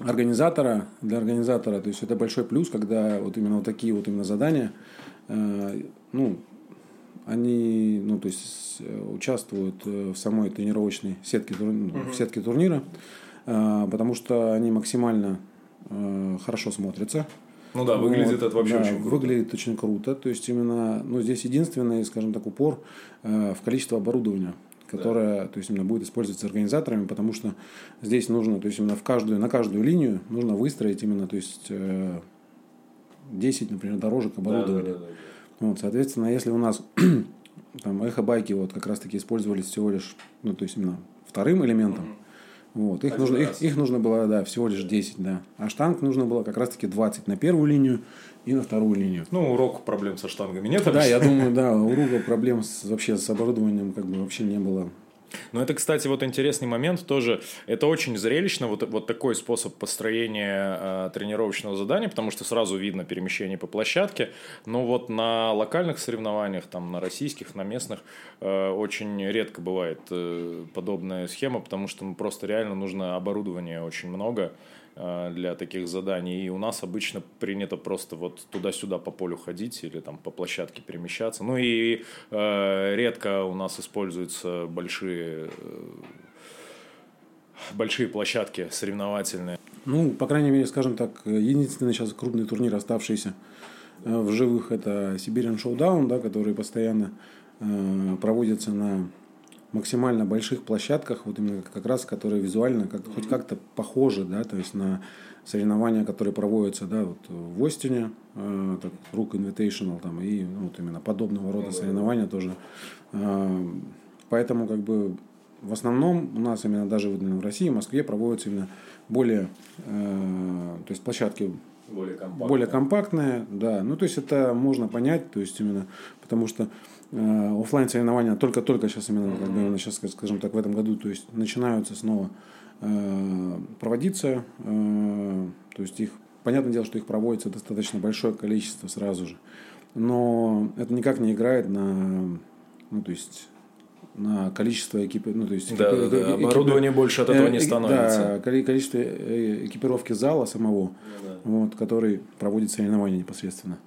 организатора, для организатора, то есть это большой плюс, когда вот именно вот такие вот именно задания, э, ну, они, ну, то есть э, участвуют э, в самой тренировочной сетке, ну, в сетке турнира, потому что они максимально хорошо смотрятся. Ну да, выглядит Вот, это вообще да, очень круто. Выглядит очень круто. То есть именно, ну, здесь единственный, скажем так, упор в количество оборудования, которое, то есть именно будет использоваться организаторами, потому что здесь нужно, то есть именно в каждую, на каждую линию нужно выстроить именно, то есть э, 10, например, дорожек оборудования. Вот, соответственно, если у нас там эхо-байки вот как раз-таки использовались всего лишь, ну, то есть именно вторым элементом, вот, их, Один нужно, их, их нужно было, да, всего лишь 10, да. А штанг нужно было как раз-таки 20 на первую линию и на вторую линию. Ну, урок проблем со штангами нет. Да, я думаю, да, у Руга проблем с, вообще с оборудованием как бы вообще не было. Но это, кстати, вот интересный момент тоже. Это очень зрелищно, вот, вот такой способ построения э, тренировочного задания, потому что сразу видно перемещение по площадке. Но вот на локальных соревнованиях, там, на российских, на местных, э, очень редко бывает э, подобная схема, потому что ну, просто реально нужно оборудования очень много для таких заданий. И у нас обычно принято просто вот туда-сюда по полю ходить или там по площадке перемещаться. Ну и э, редко у нас используются большие э, большие площадки соревновательные. Ну, по крайней мере, скажем так, единственный сейчас крупный турнир, оставшийся э, в живых, это Siberian Showdown, да, который постоянно э, проводится на максимально больших площадках, вот именно как раз, которые визуально как, хоть как-то похожи, да, то есть на соревнования, которые проводятся, да, вот в Остине, э, так, Rook Invitational, там, и ну, вот именно подобного рода соревнования тоже. Э, поэтому, как бы, в основном у нас именно даже в России, в Москве проводятся именно более, э, то есть площадки Более компактные. более компактные, да. Ну, то есть это можно понять, то есть именно потому что офлайн соревнования только-только сейчас именно, как бы, именно сейчас, скажем так, в этом году, то есть начинаются снова э, проводиться, э, то есть их, понятное дело, что их проводится достаточно большое количество сразу же, но это никак не играет на, ну, то есть на количество экипи... ну, то есть Да, да, экипи- да. экипи- Оборудование больше от этого э, не э, становится. Да, коли- количество э, экипировки зала самого, вот, который проводит соревнования непосредственно.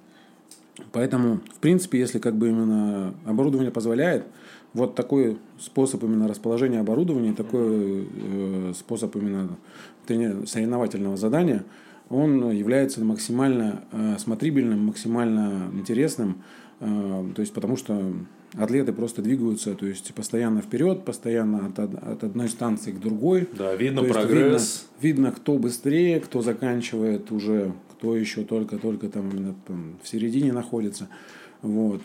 Поэтому, в принципе, если как бы именно оборудование позволяет, вот такой способ именно расположения оборудования, такой э, способ именно трени- соревновательного задания, он является максимально э, смотрибельным, максимально интересным, э, то есть потому что атлеты просто двигаются, то есть постоянно вперед, постоянно от, от одной станции к другой. Да, видно То прогресс. Видно, видно, кто быстрее, кто заканчивает уже, кто еще только-только там, там в середине находится. Вот.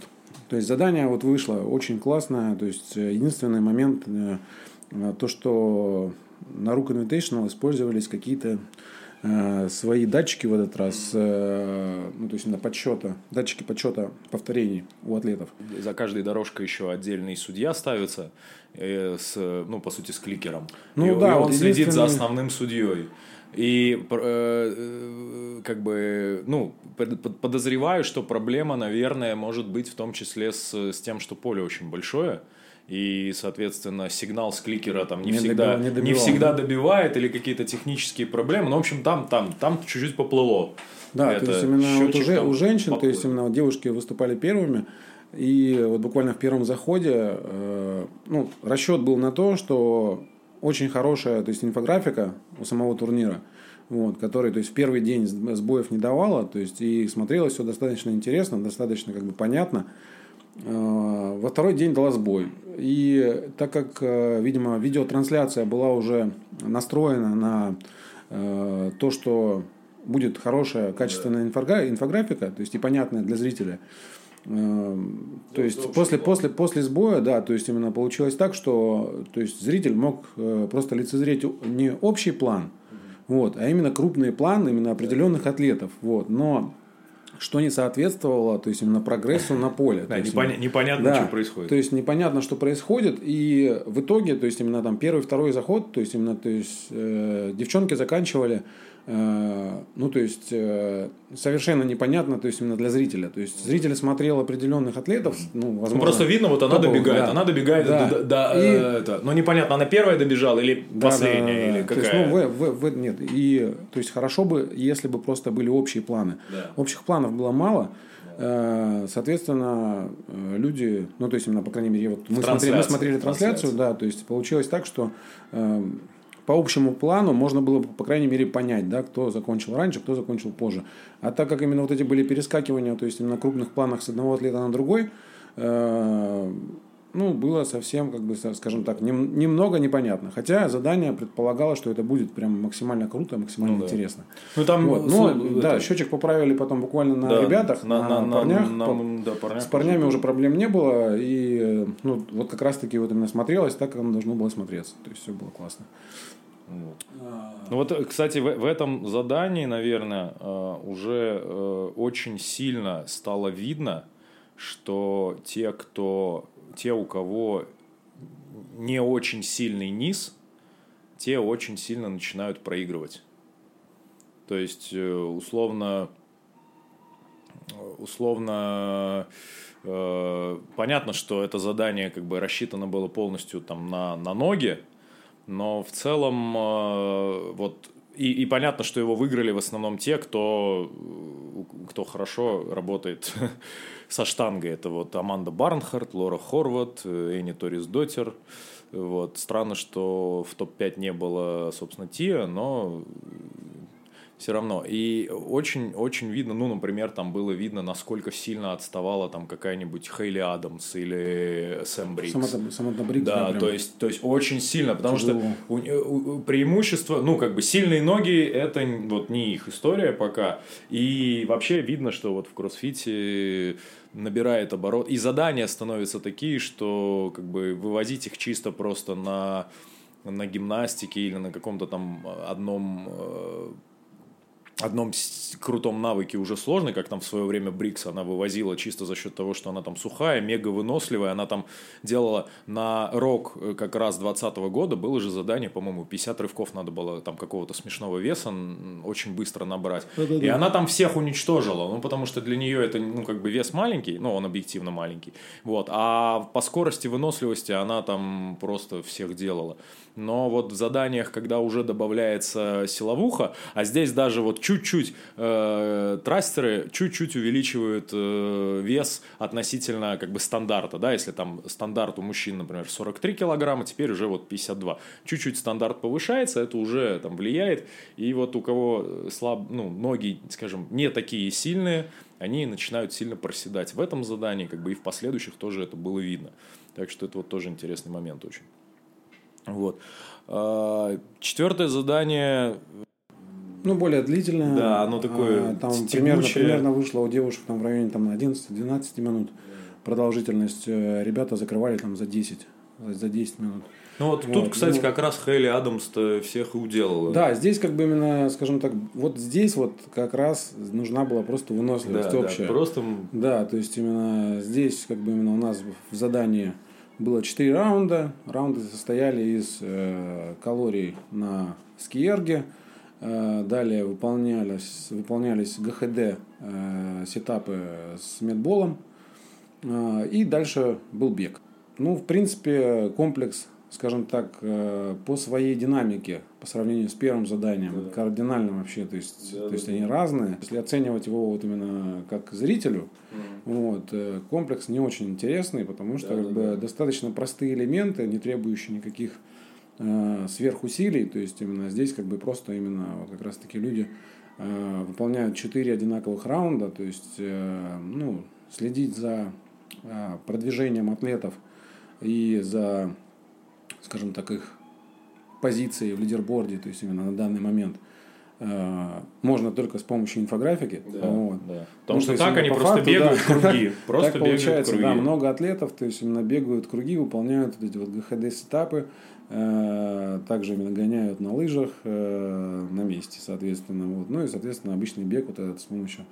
То есть задание вот вышло очень классное. То есть э, единственный момент э, э, то, что на Rook Invitational использовались какие-то свои датчики в этот раз, ну, то есть на подсчета, датчики подсчета повторений у атлетов. За каждой дорожкой еще отдельный судья ставится, с, ну, по сути, с кликером. Ну и, да, и он вот следит за основным судьей. И э, э, как бы, ну, под- под- подозреваю, что проблема, наверное, может быть в том числе с, с тем, что поле очень большое. И, соответственно, сигнал с кликера там не, Не всегда, добивал- не не добивал. всегда добивает или какие-то технические проблемы. Ну, в общем, там, там, там чуть-чуть поплыло. Да, Это то есть именно вот уже у женщин, то поплыл. есть именно вот девушки выступали первыми, и вот буквально в первом заходе, э, ну, расчет был на то, что очень хорошая то есть, инфографика у самого турнира, вот, который то есть, в первый день сбоев не давала, то есть, и смотрелось все достаточно интересно, достаточно как бы понятно. Э, во второй день дала сбой. И так как, э, видимо, видеотрансляция была уже настроена на э, то, что будет хорошая, качественная инфографика, то есть и понятная для зрителя, то есть после, после, после сбоя, да, то есть именно получилось так, что то есть зритель мог просто лицезреть не общий план, вот, а именно крупные планы именно определенных атлетов. Вот. Но что не соответствовало, то есть именно прогрессу на поле. Да, есть, непоня- непонятно, да, что происходит. То есть непонятно, что происходит, и в итоге, то есть именно там первый, второй заход, то есть именно, то есть э, девчонки заканчивали Э, ну, то есть, э, совершенно непонятно, то есть, именно для зрителя. То есть, зритель смотрел определенных атлетов, ну, возможно... Ну, просто видно, вот она топовых, добегает, да. она добегает да. до, до, и... это, но непонятно, она первая добежала или да, последняя, да, да, да. или какая? То есть, ну, в, в, в, нет, и, то есть, хорошо бы, если бы просто были общие планы. Да. Общих планов было мало, э, Соответственно, люди, ну, то есть, именно, по крайней мере, вот мы смотрели, мы смотрели трансляцию, да, то есть, получилось так, что по общему плану можно было, по крайней мере, понять, да, кто закончил раньше, кто закончил позже. А так как именно вот эти были перескакивания, то есть на крупных планах с одного атлета на другой, э, ну, было совсем, как бы, скажем так, нем, немного непонятно. Хотя задание предполагало, что это будет прям максимально круто, максимально ну, интересно. Ну, там, вот. Но, ну, да, это... счетчик поправили потом буквально на да, ребятах, на, на, на парнях. На, на, да, парнях. С парнями уже проблем не было. И, ну, вот как раз-таки вот именно смотрелось так, как оно должно было смотреться. То есть, все было классно. Вот. Ну вот, кстати, в, в этом задании, наверное, э, уже э, очень сильно стало видно, что те, кто, те, у кого не очень сильный низ, те очень сильно начинают проигрывать. То есть, э, условно, условно, э, понятно, что это задание как бы рассчитано было полностью там на, на ноги, но в целом э, вот и, и понятно, что его выиграли в основном те, кто, кто хорошо работает со штангой. Это вот Аманда Барнхарт, Лора Хорват, Энни Торисдоттир. Вот. Странно, что в топ-5 не было, собственно, Тиа, но все равно. И очень-очень видно, ну, например, там было видно, насколько сильно отставала там какая-нибудь Хейли Адамс или Сэм Бриггс. Саманта, Саманта Бриггс, да, да то, есть, то есть очень сильно, потому Тяжело. что у, у, преимущество, ну, как бы сильные ноги, это вот не их история пока. И вообще видно, что вот в кроссфите набирает оборот. И задания становятся такие, что как бы вывозить их чисто просто на на гимнастике или на каком-то там одном э, одном крутом навыке уже сложный, как там в свое время Брикс она вывозила чисто за счет того, что она там сухая, мега выносливая, она там делала на рок э, как раз 2020 года, было же задание, по-моему, 50 рывков надо было там какого-то смешного веса очень быстро набрать. Да-да-да. И она там всех уничтожила, ну, потому что для нее это, ну, как бы вес маленький, ну, он объективно маленький, вот, а по скорости, выносливости она там просто всех делала. Но вот в заданиях, когда уже добавляется силовуха, а здесь даже вот чуть-чуть э, трастеры чуть-чуть увеличивают э, вес относительно как бы стандарта, да, если там стандарт у мужчин, например, 43 килограмма, теперь уже вот 52. Чуть-чуть стандарт повышается, это уже там влияет, и вот у кого слаб, ну, ноги, скажем, не такие сильные, они начинают сильно проседать в этом задании, как бы и в последующих тоже это было видно. Так что это вот тоже интересный момент очень. Вот. А, четвертое задание ну, более длительное. Да, оно такое а, Там примерно, примерно вышло у девушек там, в районе там, 11-12 минут продолжительность. Э, ребята закрывали там за 10, за 10 минут. Ну вот, вот тут, кстати, ну, как раз Хейли Адамс-то всех и уделала. Да, здесь как бы именно, скажем так, вот здесь вот как раз нужна была просто выносливость да, общая. Да, просто... Да, то есть именно здесь как бы именно у нас в задании было 4 раунда. Раунды состояли из э, калорий на скиерге, далее выполнялись, выполнялись ГХД э, сетапы с медболом. Э, и дальше был бег. Ну, в принципе, комплекс, скажем так, по своей динамике, по сравнению с первым заданием, да. кардинально вообще, то есть, да, то есть да. они разные. Если оценивать его вот именно как зрителю, угу. вот, комплекс не очень интересный, потому что да, как да, бы, да. достаточно простые элементы, не требующие никаких э, сверхусилий, то есть именно здесь как бы просто именно вот как раз таки люди э, выполняют четыре одинаковых раунда, то есть э, ну, следить за э, продвижением атлетов и за, скажем так, их позиции в лидерборде, то есть именно на данный момент, э, можно только с помощью инфографики. Да, вот. да. Ну, Потому что то есть так они просто факту, бегают да, круги. Просто так бегают получается, круги. да, много атлетов, то есть именно бегают круги, выполняют вот эти вот ГХД-сетапы, э, также именно гоняют на лыжах э, на месте, соответственно. Вот. Ну и, соответственно, обычный бег вот этот с помощью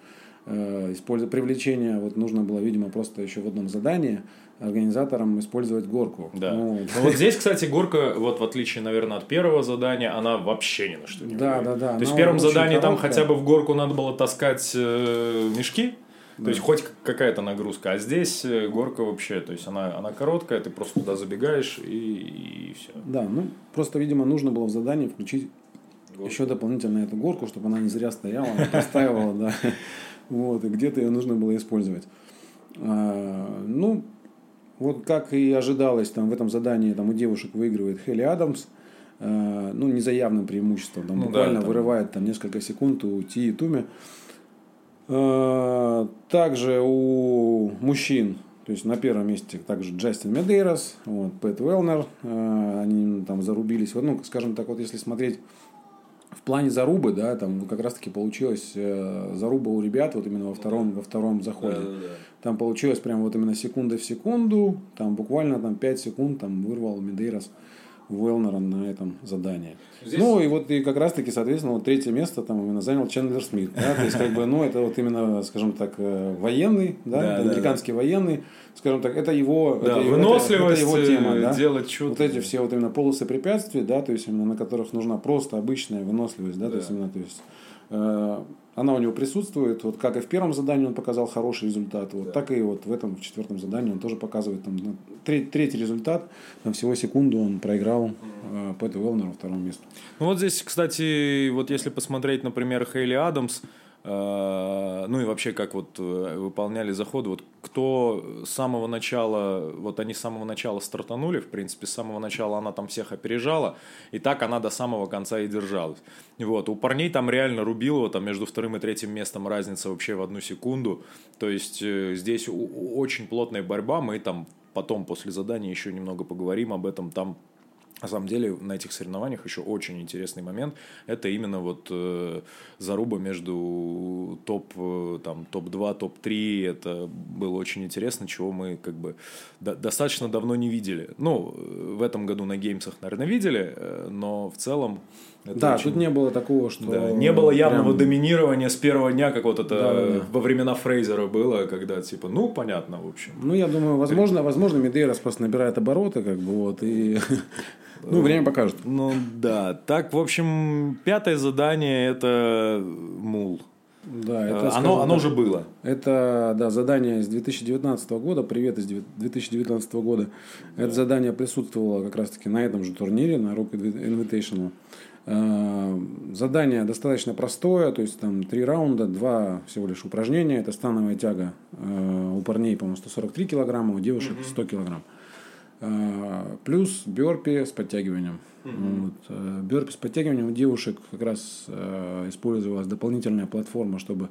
э, используя привлечения, вот нужно было, видимо, просто еще в одном задании организаторам использовать горку. Да. Ну, вот. Ну, вот здесь, кстати, горка, вот в отличие, наверное, от первого задания, она вообще ни на что не Да, влияет. да, да. То есть в первом задании там хотя бы в горку надо было таскать э, мешки, то есть хоть какая-то нагрузка, а здесь э, горка вообще, то есть она, она короткая, ты просто туда забегаешь и, все. Да, ну просто, видимо, нужно было в задании включить еще дополнительно эту горку, чтобы она не зря стояла, не простаивала, да. Вот, и где-то ее нужно было использовать. А, ну, вот как и ожидалось, там в этом задании там у девушек выигрывает Хелли Адамс. А, ну, не за явным преимуществом, там Ну да, буквально там- вырывает там несколько секунд у Ти и Туми. А, Также у мужчин, то есть на первом месте также Джастин Медейрос, вот, Пэт Велнер, а, они там зарубились. Вот, ну, скажем так, вот если смотреть в плане зарубы, да, там как раз-таки получилась э, заруба у ребят вот именно во втором, во втором заходе. Там получилось прям вот именно секунда в секунду, там буквально там 5 секунд там вырвал Медейрос Уэлнера на этом задании. Здесь- Ну и вот и как раз таки, соответственно, вот третье место там именно занял Чендлер Смит. Да? То есть, как бы, ну, это вот именно, скажем так, э, военный, да, Да, да, американский военный, скажем так, это его, Да, это, выносливость, это, это его тема, э, да. делать что Вот эти все вот именно полосы препятствий, да, то есть именно на которых нужна просто обычная выносливость, да, то есть именно, то есть э, она у него присутствует, вот как и в первом задании он показал хороший результат, вот так и вот в этом в четвертом задании он тоже показывает там ну, тре- третий результат, там всего секунду он проиграл э, Пэту Велнеру второму месту. Ну вот здесь, кстати, вот если посмотреть, например, Хейли Адамс, ну и вообще как вот э, выполняли заходы, вот кто с самого начала, вот они с самого начала стартанули, в принципе, с самого начала она там всех опережала, и так она до самого конца и держалась. Вот, у парней там реально рубило, там между вторым и третьим местом разница вообще в одну секунду, то есть э, здесь очень плотная борьба, мы там потом после задания еще немного поговорим об этом, там на самом деле на этих соревнованиях еще очень интересный момент. Это именно вот э, заруба между топ э, там топ 2 топ 3 Это было очень интересно, чего мы как бы до- достаточно давно не видели. Ну э, в этом году на геймсах, наверное, видели, э, но в целом это да, очень- тут не было такого, что... да, не было явного прям- доминирования с первого дня, как вот это Да-да-да. во времена Фрейзера было, когда типа, ну понятно, в общем. Ну, я думаю, возможно, возможно, Медейрос просто набирает обороты, как бы, вот, и... Ну, время покажет. Ну да. Так, в общем, пятое задание это мул. Да, это, Э, оно, скажем оно уже было. Это, да, задание из 2019 года, привет из 2019 года. Это задание присутствовало как раз-таки на этом же турнире, на Rock Invitational. Э, Задание достаточно простое, то есть там три раунда, два всего лишь упражнения. Это становая тяга э, у парней, по-моему, 143 килограмма, у девушек 100 килограмм. Э, Плюс бёрпи с подтягиванием. Вот. Бёрпи с подтягиванием у девушек как раз использовалась дополнительная платформа, чтобы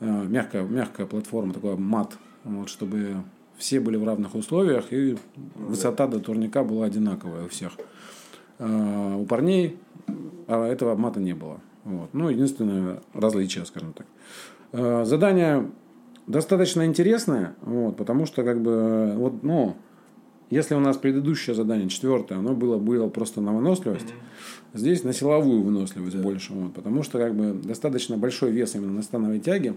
мягкая, мягкая платформа, такой мат, вот, чтобы все были в равных условиях и высота до турника была одинаковая у всех. У парней а, этого мата не было. Вот. Ну, единственное различие, скажем так. Э, Задание достаточно интересное, вот, потому что, как бы, вот, ну, если у нас предыдущее задание, четвертое, оно было, было просто на выносливость, здесь на силовую выносливость больше. Вот, потому что как бы достаточно большой вес именно на становой тяге,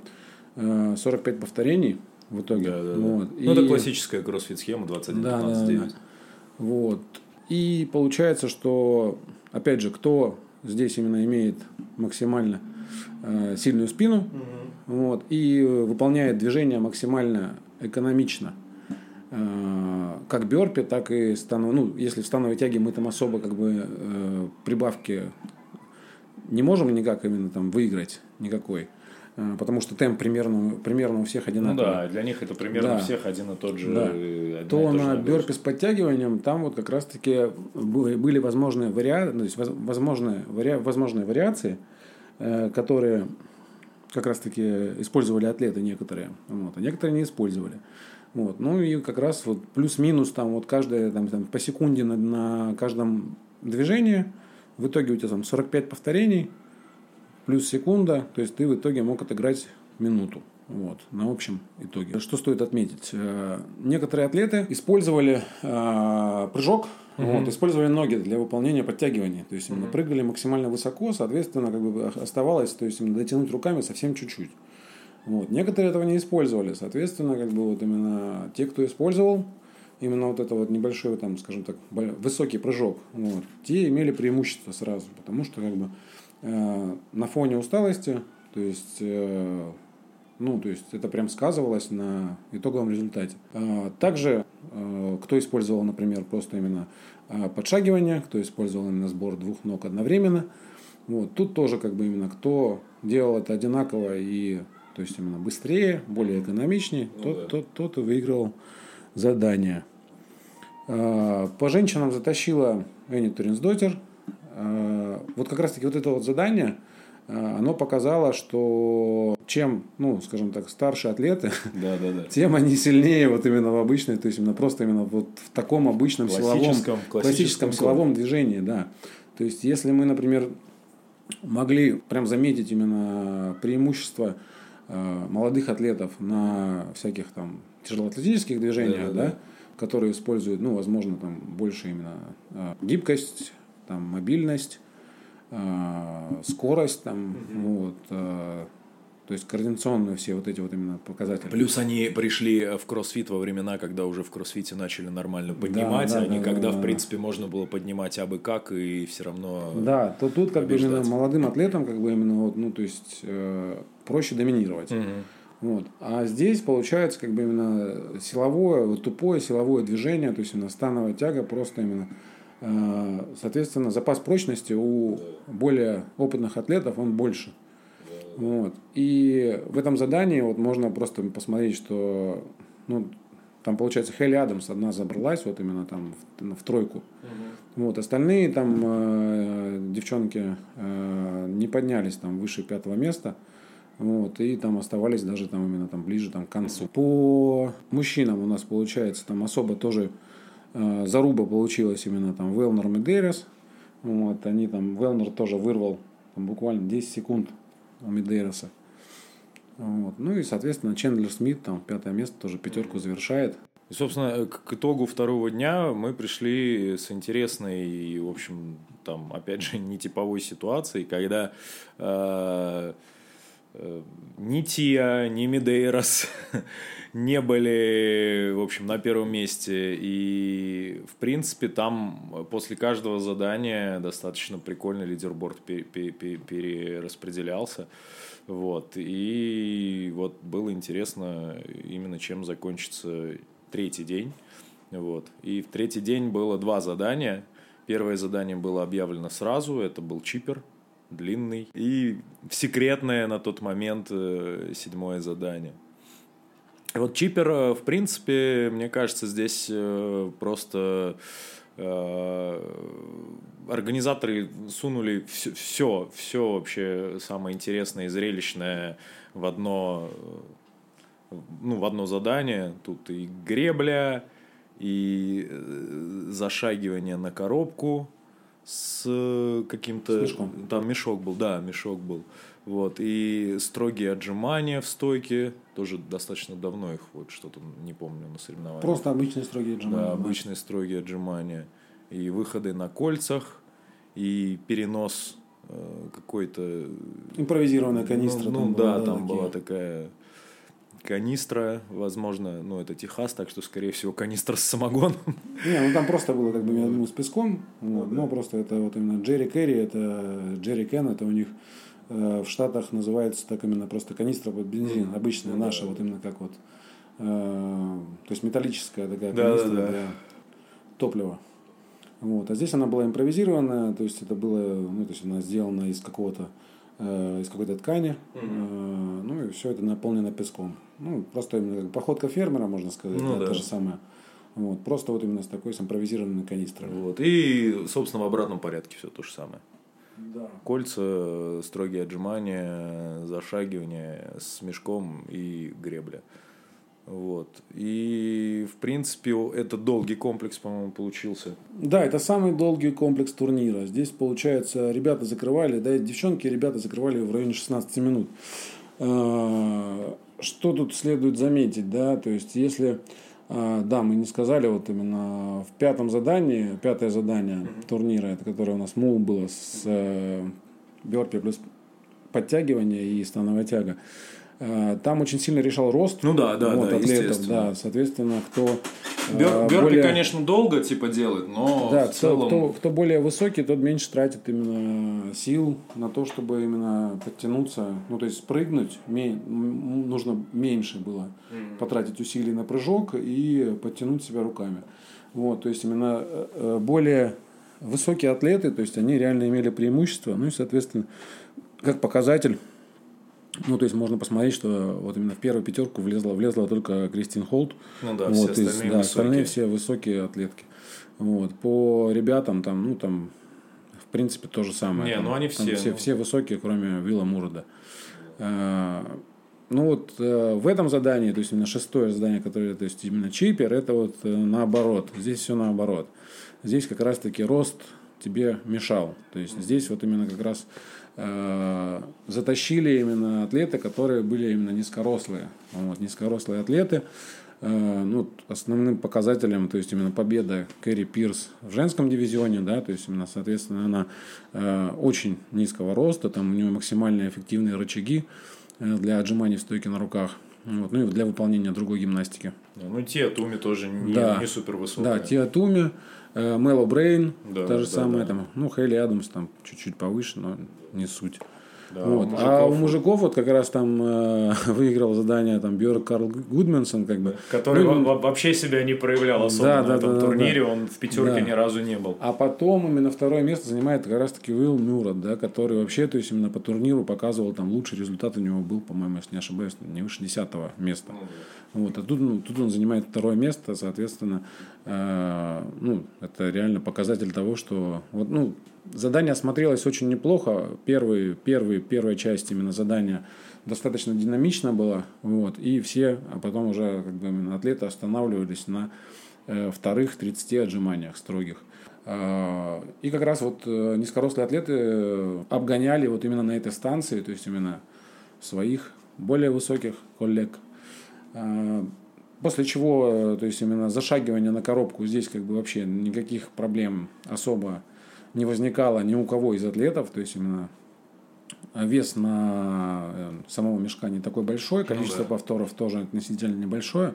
э, 45 повторений в итоге. Вот. Ну, это И- классическая кроссфит-схема 21 да, 15 да, да. Вот. И получается, что, опять же, кто здесь именно имеет максимально э, сильную спину, вот, и выполняет движение максимально экономично, э, как бёрпи, так и станов... ну, если в становой тяге мы там особо как бы э, прибавки не можем никак именно там выиграть никакой, потому что темп примерно, примерно у всех одинаковый. Ну да, для них это примерно Да. у всех один и тот же. Да. э, то на бёрпи с подтягиванием там вот как раз-таки были возможные вариации, то есть воз- возможные, вари- возможные вариации, э, которые как раз-таки использовали атлеты некоторые, вот, а некоторые не использовали. Вот. Ну и как раз вот плюс-минус там вот каждое там, там, по секунде на, на каждом движении, в итоге у тебя там 45 повторений, плюс секунда, то есть ты в итоге мог отыграть минуту. Вот, на общем итоге. Что стоит отметить? Э, Некоторые атлеты использовали э, прыжок, вот, использовали ноги для выполнения подтягиваний. То есть именно прыгали максимально высоко, соответственно, как бы оставалось, то есть именно дотянуть руками совсем чуть-чуть. Вот. Некоторые этого не использовали. Соответственно, как бы вот именно те, кто использовал именно вот это вот небольшой, там, скажем так, высокий прыжок, вот, те имели преимущество сразу, потому что как бы на фоне усталости, то есть э, ну, то есть это прям сказывалось на итоговом результате. А, Также, э, кто использовал, например, просто именно а, подшагивание, кто использовал именно сбор двух ног одновременно. Вот. Тут тоже как бы именно кто делал это одинаково и то есть именно быстрее, более экономичнее, тот, тот, тот и выиграл задание. А, По женщинам затащила Энни Туринсдотер. А, Вот как раз таки вот это вот задание, а, оно показало, что чем, ну, скажем так, старше атлеты, Да, да, да. тем они сильнее вот именно в обычной, то есть именно просто именно вот в таком обычном силовом, Классическом- классическом, классическом силовом движении, да. То есть если мы, например, могли прям заметить именно преимущество э, молодых атлетов на всяких там тяжелоатлетических движениях, Да-да-да. да, которые используют, ну, возможно, там больше именно э, гибкость, там мобильность, э, скорость, там, вот, э, то есть координационные все вот эти вот именно показатели. Плюс они пришли в кроссфит во времена, когда уже в кроссфите начали нормально поднимать, да, а не да, когда, да, в да. принципе, можно было поднимать абы как, и все равно... Да, то тут как бы именно молодым атлетам как бы именно вот, ну, то есть э, проще доминировать. Мгм. Вот. А здесь получается как бы именно силовое, вот тупое силовое движение, то есть именно становая тяга, просто именно э, соответственно, запас прочности у более опытных атлетов он больше. Вот. И в этом задании вот можно просто посмотреть, что ну, там получается Хелли Адамс одна забралась вот именно там в, в тройку. Вот, остальные там э, девчонки э, не поднялись там выше пятого места. Вот, и там оставались даже там именно там ближе там, к концу. По мужчинам у нас получается там особо тоже э, заруба получилась именно там Велнер Медейрес. Вот, они там, Велнер тоже вырвал там, буквально 10 секунд у Медейреса. Вот. Ну и, соответственно, Чендлер Смит, там, пятое место, тоже пятерку завершает. И, собственно, к итогу второго дня мы пришли с интересной, и, в общем, там, опять же, нетиповой ситуацией, когда э, э, ни Тия, ни Медейрос не были, в общем, на первом месте. И, в принципе, там после каждого задания достаточно прикольный лидерборд пе- пе- пе- перераспределялся. Вот. И вот было интересно именно чем закончится третий день. Вот. И в третий день было два задания. Первое задание было объявлено сразу, это был чипер, длинный. И секретное на тот момент э, седьмое задание. Вот чипер, э, в принципе, мне кажется, здесь э, просто э, организаторы сунули все, все, все вообще самое интересное и зрелищное в одно, э, ну, в одно задание. Тут и гребля, и э, зашагивание на коробку с э, каким-то... С мешком. Там мешок был, да, мешок был. Вот, и строгие отжимания в стойке, тоже достаточно давно их, вот что-то не помню на соревнованиях. Просто обычные строгие отжимания. Да, обычные строгие отжимания. И выходы на кольцах, и перенос э, какой-то... Импровизированная канистра. Ну, ну была, да, там такие. была такая канистра, возможно, ну это Техас, так что, скорее всего, канистра с самогоном. Не, ну там просто было как бы ну, с песком. Вот, но просто это вот именно Джерри Керри, это Джерри Кен, это у них э, в Штатах называется так именно просто канистра под бензин, обычная наша, вот именно как вот, э, то есть металлическая такая Да, канистра да, да. для топлива. Вот. А здесь она была импровизированная, то есть это было, ну, то есть она сделана из какого-то э, из какой-то ткани. Э, ну и все это наполнено песком. Ну, просто именно как походка фермера, можно сказать, Ну да, да. то же самое. Вот, просто вот именно с такой с импровизированной канистрой. Вот. И, собственно, в обратном порядке все то же самое. Да. Кольца, строгие отжимания, зашагивание с мешком и гребля. Вот. И, в принципе, это долгий комплекс, по-моему, получился. Да, это самый долгий комплекс турнира. Здесь, получается, ребята закрывали, да, девчонки ребята закрывали в районе 16 минут. А, Что тут следует заметить, да, то есть, если, да, мы не сказали, вот именно в пятом задании, пятое задание турнира, это которое у нас мул было с э, бёрпи плюс подтягивание и становая тяга, а, там очень сильно решал рост Ну да, да, вот, да, атлетов, да, соответственно, кто а, Бёрпи, более- конечно, долго типа делать, но да, в кто, целом... кто, кто более высокий, тот меньше тратит именно сил на то, чтобы именно подтянуться, ну то есть прыгнуть, ме- м- нужно меньше было потратить усилий на прыжок и подтянуть себя руками. Вот, то есть именно э, э, более высокие атлеты, то есть они реально имели преимущество, ну и соответственно как показатель ну, то есть можно посмотреть, что вот именно в первую пятерку влезла, влезла только Кристин Холт. Ну да, вот, все из- остальные да, высокие. остальные все высокие атлетки. Вот. По ребятам там, ну там, в принципе, то же самое. Не, Там- ну они там все, все, ну. все высокие, кроме Вилла Мурда. Ну вот э, в этом задании, то есть именно шестое задание, которое, то есть именно чипер, это вот э, наоборот. Здесь все наоборот. Здесь как раз таки рост тебе мешал. То есть здесь вот именно как раз э, затащили именно атлеты, которые были именно низкорослые. Вот, низкорослые атлеты. Э, ну, основным показателем, то есть именно победа Кэрри Пирс в женском дивизионе, да, то есть именно, соответственно, она э, очень низкого роста, там у нее максимально эффективные рычаги э, для отжиманий в стойке на руках, вот, ну и для выполнения другой гимнастики. Ну, те Туми тоже не, Да. не супер высокая. Да, Тиа Туми, э, Мело Брейн, Да, та же да, самая, да. там, ну, Хейли Адамс там чуть-чуть повыше, но не суть. Да, Вот. у А у мужиков- вот как раз там э, выиграл задание там Бьорк Карл Гудменсон, как бы. Который Ну, во- во- вообще себя не проявлял особо Да, на да, этом да, турнире, да. он в пятерке Да. ни разу не был. А потом именно второе место занимает как раз таки Уилл Мюррет, да, который вообще, то есть именно по турниру показывал там лучший результат у него был, по-моему, если не ошибаюсь, не выше десятого места. Вот, а тут, ну, тут он занимает второе место, соответственно, э, ну, это реально показатель того, что вот, ну, задание смотрелось очень неплохо. Первый, первый, первая часть именно задания достаточно динамично была, вот, и все, а потом уже как бы атлеты останавливались на э, вторых 30 отжиманиях строгих. А, И как раз вот э, низкорослые атлеты э, обгоняли вот именно на этой станции, то есть именно своих более высоких коллег. А, После чего, э, то есть именно зашагивание на коробку здесь как бы вообще никаких проблем особо не возникало ни у кого из атлетов, то есть именно вес на э, самого мешка не такой большой, количество да. повторов тоже относительно небольшое.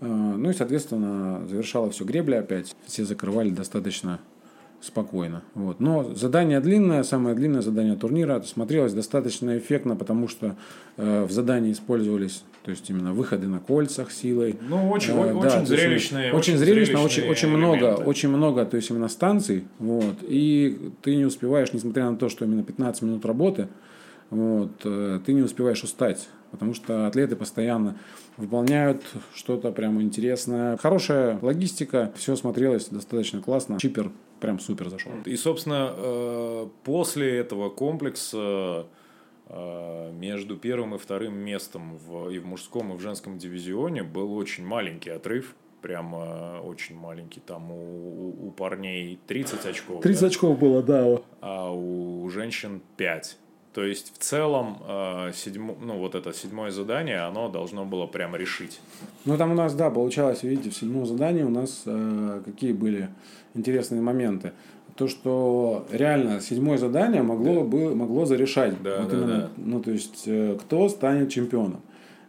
Э, Ну и, соответственно, завершало все гребля опять. Все закрывали достаточно спокойно. Вот. Но задание длинное, самое длинное задание турнира. Смотрелось достаточно эффектно, потому что э, в задании использовались, то есть именно выходы на кольцах силой. Ну, очень, Э, очень да, есть, зрелищные. Очень зрелищно, очень, очень много, очень много, то есть именно станций, вот, и ты не успеваешь, несмотря на то, что именно 15 минут работы, вот, э, ты не успеваешь устать, потому что атлеты постоянно выполняют что-то прям интересное. Хорошая логистика, все смотрелось достаточно классно. Чипер прям супер зашел. И, собственно, э, после этого комплекса между первым и вторым местом в, и в мужском, и в женском дивизионе был очень маленький отрыв. Прям э, очень маленький. Там у, у- у парней 30 очков. 30 да? очков было, да. а у женщин 5. То есть в целом э, седьмо- ну, вот это седьмое задание, оно должно было прям решить. Ну, там у нас, да, получалось, видите, в седьмом задании у нас э, какие были интересные моменты. То, что реально седьмое задание могло, бы, могло зарешать. Да, Вот да, именно, да. Ну, то есть, э, кто станет чемпионом.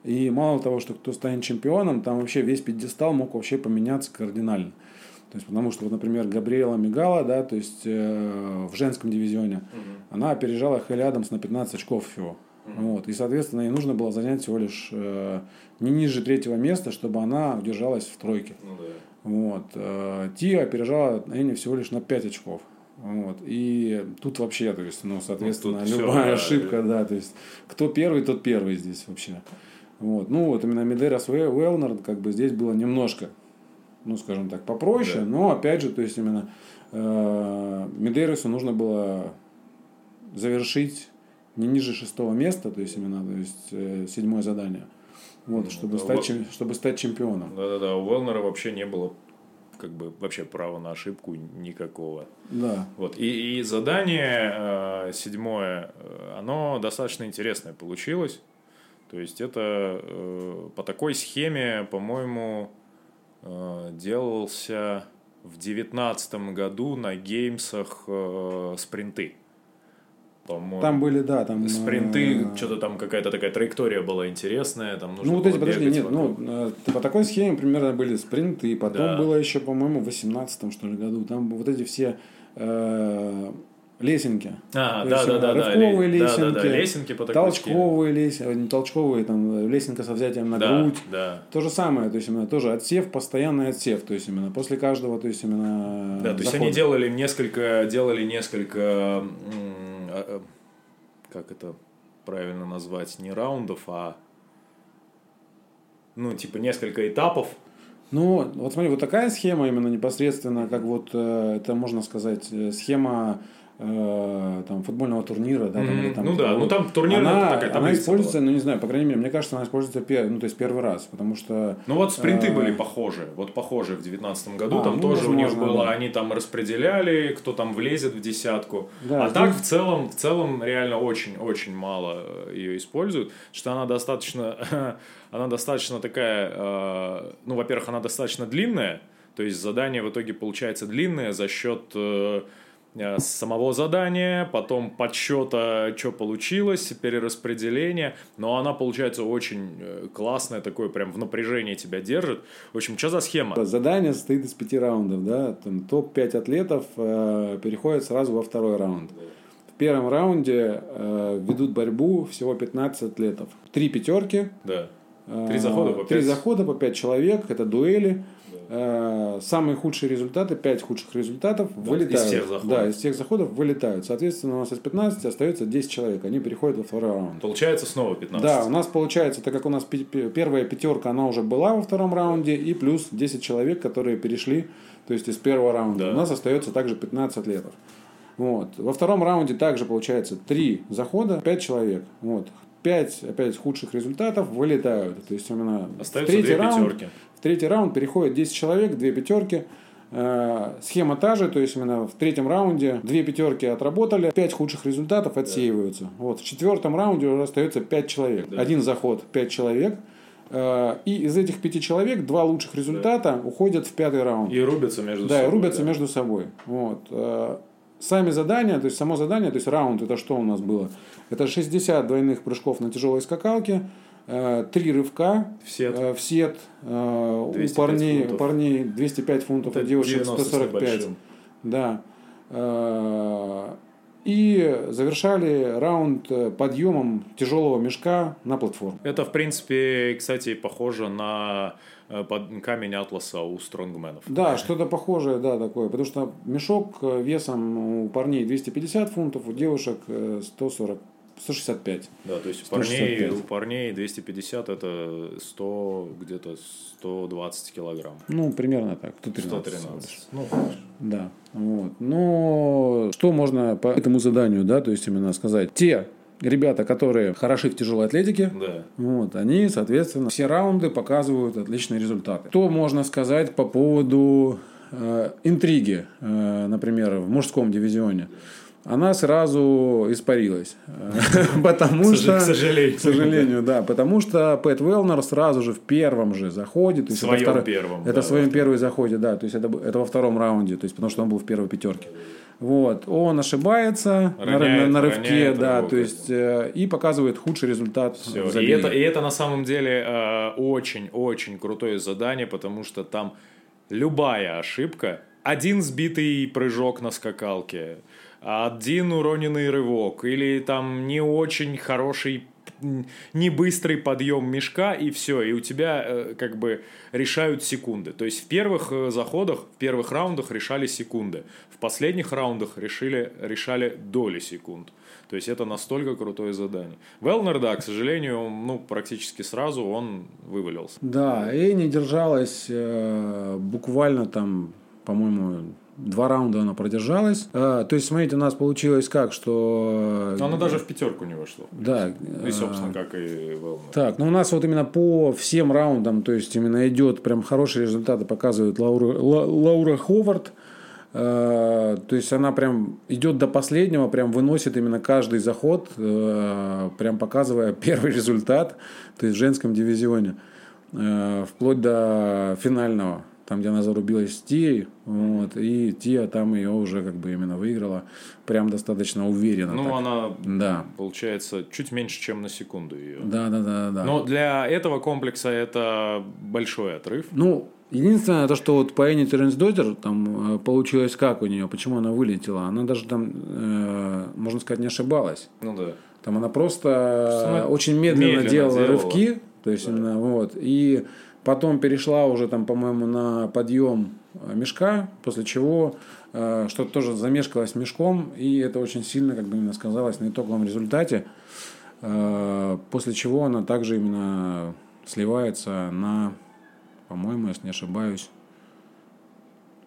И мало того, что кто станет чемпионом, там вообще весь пьедестал мог вообще поменяться кардинально. То есть, потому что, вот, например, Габриэла Мигала, да, то есть э, в женском дивизионе, она опережала Хелли Адамс на 15 очков всего. Вот. И, соответственно, ей нужно было занять всего лишь э, не ниже третьего места, чтобы она удержалась в тройке. Ну да. Вот. Э, Тия опережала Энни всего лишь на 5 очков. Вот. И тут вообще, то есть, ну, соответственно, Ну, любая да, ошибка, да, то есть, кто первый, тот первый здесь вообще. Вот. Ну, вот именно Медерас Уэлнер, как бы здесь было немножко, ну, скажем так, попроще, Да. но, опять же, то есть, именно э, Медерасу нужно было завершить не ниже шестого места, то есть, именно, то есть, э, седьмое задание. Вот, чтобы, да, стать, чем- чтобы стать чемпионом. Да-да-да, у Велнера вообще не было как бы вообще права на ошибку никакого. Да. Вот. И, и задание э, седьмое, э, оно достаточно интересное получилось. То есть это э, по такой схеме, по-моему, э, делался в девятнадцатом году на геймсах э, спринты. По-моему. Там были, да, там... спринты, э, что-то там какая-то такая траектория была интересная, там нужно Ну вот было эти, подожди, нет, ну, вокруг. э, по такой схеме примерно были спринты, и потом Да. было еще, по-моему, в 18 что ли, году, там вот эти все э, лесенки. А, да, да, э, да, да, рывковые ле- да, да, да, лесенки, лесенки по такой толчковые лесенки, не толчковые, там, э, лесенка со взятием на Да, грудь. да. То же самое, то есть именно тоже отсев, постоянный отсев, то есть именно после каждого, то есть именно Да, то есть захода. они делали несколько, делали несколько, как это правильно назвать, не раундов, а ну типа несколько этапов. Ну, вот смотри, вот такая схема именно непосредственно, как вот э, это можно сказать, э, схема э, там, футбольного турнира, да, там, Мгм. или там, Ну да, вот. ну там турнирная она, такая она используется, ну не знаю, по крайней мере, мне кажется, она используется пер- ну, то есть первый раз, потому что Ну вот спринты А. были похожи, вот похожи в девятнадцатом году, А, там ну, тоже у них возможно, было, да. они там распределяли, кто там влезет в десятку. Да, а здесь- так в целом, в целом реально очень-очень мало э, ее используют, что она достаточно, она достаточно такая, э, ну, во-первых, она достаточно длинная, то есть задание в итоге получается длинное за счет э, э, самого задания, потом подсчета, что получилось, перераспределения, но она получается очень э, классная, такое прям в напряжении тебя держит. В общем, что за схема? задание состоит из пяти раундов, да, там топ-5 атлетов э, переходят сразу во второй раунд. В первом раунде э, ведут борьбу всего 15 атлетов. Три пятерки, Да. Три захода по Три пять. захода по 5 человек, это дуэли. Э, Самые худшие результаты, 5 худших результатов вылетают. из всех заходов. Да, из всех заходов вылетают. Соответственно, у нас из 15 остается 10 человек. Они переходят во второй раунд. Получается снова 15. Да, у нас получается, так как у нас первая пятерка, она уже была во втором раунде, и плюс 10 человек, которые перешли, то есть из первого раунда. Да. У нас остается также 15 атлетов. Вот. Во втором раунде также получается 3 захода, 5 человек. Вот. 5 опять худших результатов вылетают. То есть именно Остаются третий раунд, пятерки. Третий раунд переходит 10 человек, 2 пятерки. Э, Схема та же, то есть именно в третьем раунде две пятерки отработали, пять худших результатов отсеиваются. Вот в четвертом раунде уже остается пять человек. Один заход, пять человек. Э, И из этих пяти человек два лучших результата уходят в пятый раунд. И рубятся между Да, и собой. рубятся да. между собой. Вот. Э, Сами задания, то есть само задание, то есть раунд, это что у нас было? Это 60 двойных прыжков на тяжелой скакалке, три рывка В сет. э, в сет, э, у 205 парней, фунтов. парней 205 фунтов, Это у девушек 90 с 145. небольшим. Да. Э, И завершали раунд э, подъемом тяжелого мешка на платформу. Это, в принципе, кстати, похоже на э, камень атласа у стронгменов. Да, что-то похожее, да, такое. Потому что мешок э, весом у парней 250 фунтов, у девушек э, 140, 165. Да, то есть у парней, 165. у парней 250 это 100, где-то 120 килограмм. Ну, примерно так. 113. 113. Ну, Да. Вот. Но что можно по этому заданию, да, то есть именно сказать? Те ребята, которые хороши в тяжелой атлетике, да. вот, они, соответственно, все раунды показывают отличные результаты. Что можно сказать по поводу э, интриги, э, например, в мужском дивизионе? Она сразу испарилась. Э, Потому что... к сожалению. К сожалению, да. Потому что Пэт Велнер сразу же в первом же заходе. То есть Своем первом, Это в своем первом заходе, да. То есть это, во втором раунде. То есть потому что он был в первой пятерке. Вот. Он ошибается на, Роняет, на- на рывке, роняет да. рывок. То есть э, и показывает худший результат в Всё. И это, и это на самом деле э, очень-очень крутое задание, потому что там любая ошибка, один сбитый прыжок на скакалке, один уроненный рывок или там не очень хороший не быстрый подъем мешка, и все. И у тебя э, как бы решают секунды. То есть в первых э, заходах, в первых раундах решали секунды. В последних раундах решили, решали доли секунд. То есть это настолько крутое задание. Велнер, да, к сожалению, ну, практически сразу он вывалился. Да, и не держалась э, буквально там, по-моему, два раунда она продержалась. А, то есть, смотрите, у нас получилось как, что... Но она даже в пятерку не вошла. Да. И, собственно, как и Велнер. Так, ну у нас вот именно по всем раундам, то есть, именно идет прям хорошие результаты, показывает Лаура, Ла, Лаура Ховард. Э, то есть она прям идет до последнего, прям выносит именно каждый заход, э, прям показывая первый результат, то есть в женском дивизионе, э, вплоть до финального, там, где она зарубилась с Тией, вот, и Тия там ее уже как бы именно выиграла, прям достаточно уверенно. Ну, так. она, да. получается, чуть меньше, чем на секунду ее. Да, да, да, да. Но для этого комплекса это большой отрыв. Ну, Единственное, то, что вот по Энни Теренс Додер там э, получилось как у нее, почему она вылетела. Она даже там, э, можно сказать, не ошибалась. Ну да. Там она просто очень медленно, медленно делала, делала рывки. То есть да. именно вот. И потом перешла уже там, по-моему, на подъем э, мешка, после чего э, что-то тоже замешкалось мешком, и это очень сильно, как бы именно сказалось, на итоговом результате. Э, после чего она также именно сливается на по-моему, если не ошибаюсь.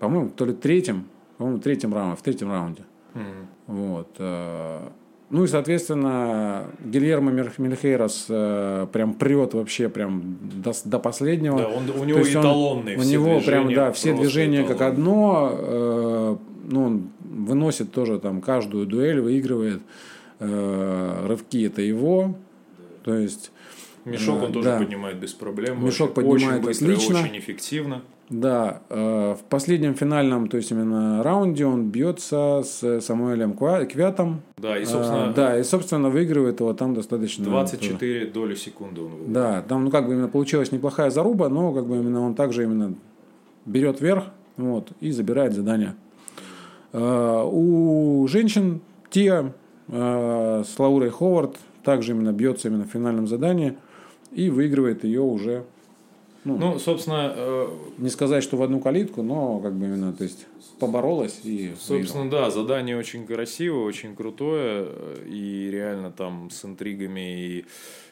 По-моему, то ли третьем, по-моему, третьем раунде, в третьем раунде. Mm-hmm. Вот. Э, ну и, соответственно, Гильермо Мельхейрос э, прям прет вообще прям до, до последнего. Да, он, у него эталонный. Он, у него прям, да, все движения эталонные. как одно. Э, ну, он выносит тоже там каждую дуэль, выигрывает. Э, рывки это его. То есть Мешок он тоже да. поднимает без проблем. Мешок очень, поднимает очень быстро, отлично. очень эффективно. Да, э, в последнем финальном, то есть именно раунде он бьется с Самуэлем Квятом. Да, и собственно, э, да, и собственно выигрывает его там достаточно. 24 тоже. доли секунды он выигрывает. Да, там ну как бы именно получилась неплохая заруба, но как бы именно он также именно берет верх, вот и забирает задание. Э, у женщин Тия с Лаурой Ховард также именно бьется именно в финальном задании и выигрывает ее уже. Ну, ну собственно, э, не сказать, что в одну калитку, но как бы именно, то есть поборолась и. Собственно, выиграла. да, задание очень красивое, очень крутое и реально там с интригами и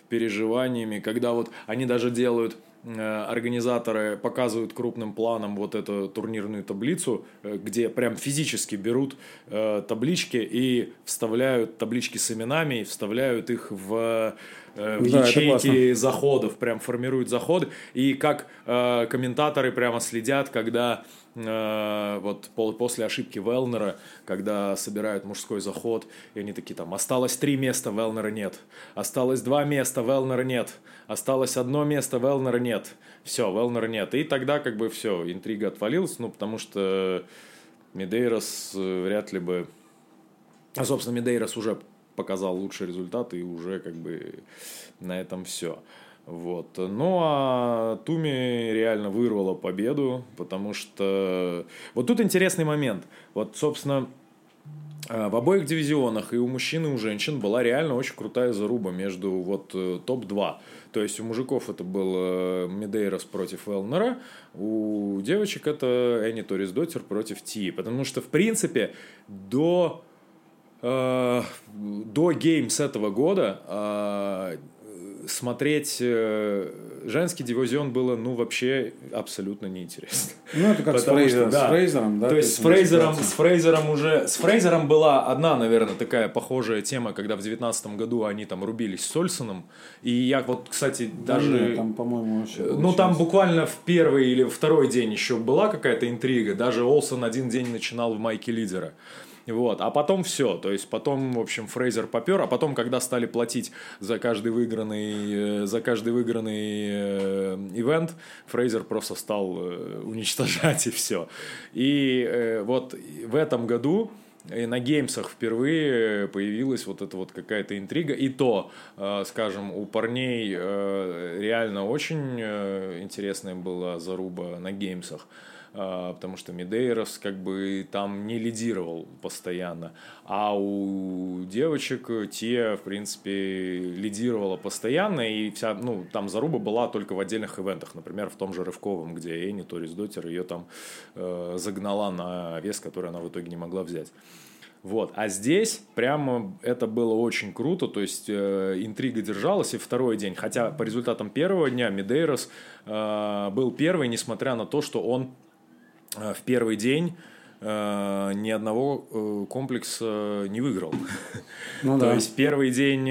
переживаниями, когда вот они даже делают Э, организаторы показывают крупным планом вот эту турнирную таблицу, э, где прям физически берут э, таблички и вставляют таблички с именами, и вставляют их в, в да, ячейки заходов, прям формируют заходы. И как комментаторы прямо следят, когда Э, вот после ошибки Велнера, когда собирают мужской заход, и они такие там, осталось три места, Велнера нет, осталось два места, Велнера нет, осталось одно место, Велнера нет, все, Велнера нет. И тогда как бы все, интрига отвалилась, ну, потому что Медейрос э, вряд ли бы... А, собственно, Медейрос уже показал лучший результат, и уже как бы на этом все. Вот. Ну а Туми реально вырвала победу, потому что... Вот тут интересный момент. Вот, собственно, э, в обоих дивизионах и у мужчин, и у женщин была реально очень крутая заруба между вот э, топ-2. То есть у мужиков это был э, Медейрос против Элнера, у девочек это Энни Торис Дотер против Ти. Потому что, в принципе, до, э, до геймс этого года э, смотреть э, женский дивизион было, ну, вообще абсолютно неинтересно. Ну, это как Потому с, Фрейзер, что, да, с Фрейзером, да? То есть с Фрейзером, с Фрейзером уже... С Фрейзером была одна, наверное, такая похожая тема, когда в девятнадцатом году они там рубились с Ольсоном. И я вот, кстати, даже... Да, там, по-моему, вообще... Ну, там буквально в первый или второй день еще была какая-то интрига. Даже Олсон один день начинал в майке лидера. Вот. А потом все. То есть потом, в общем, Фрейзер попер, а потом, когда стали платить за каждый выигранный, э, за каждый выигранный э, ивент, Фрейзер просто стал э, уничтожать и все. И вот в этом году и на геймсах впервые появилась вот эта вот какая-то интрига. И то, скажем, у парней реально очень интересная была заруба на геймсах. А, потому что Медейрос как бы там не лидировал постоянно, а у девочек те, в принципе, лидировала постоянно, и вся, ну, там заруба была только в отдельных ивентах, например, в том же Рывковом, где Энни Торис Дотер ее там э, загнала на вес, который она в итоге не могла взять. Вот. А здесь прямо это было очень круто, то есть э, интрига держалась и второй день. Хотя по результатам первого дня Медейрос э, был первый, несмотря на то, что он в первый день э, ни одного э, комплекса не выиграл. Ну, То да. есть первый день,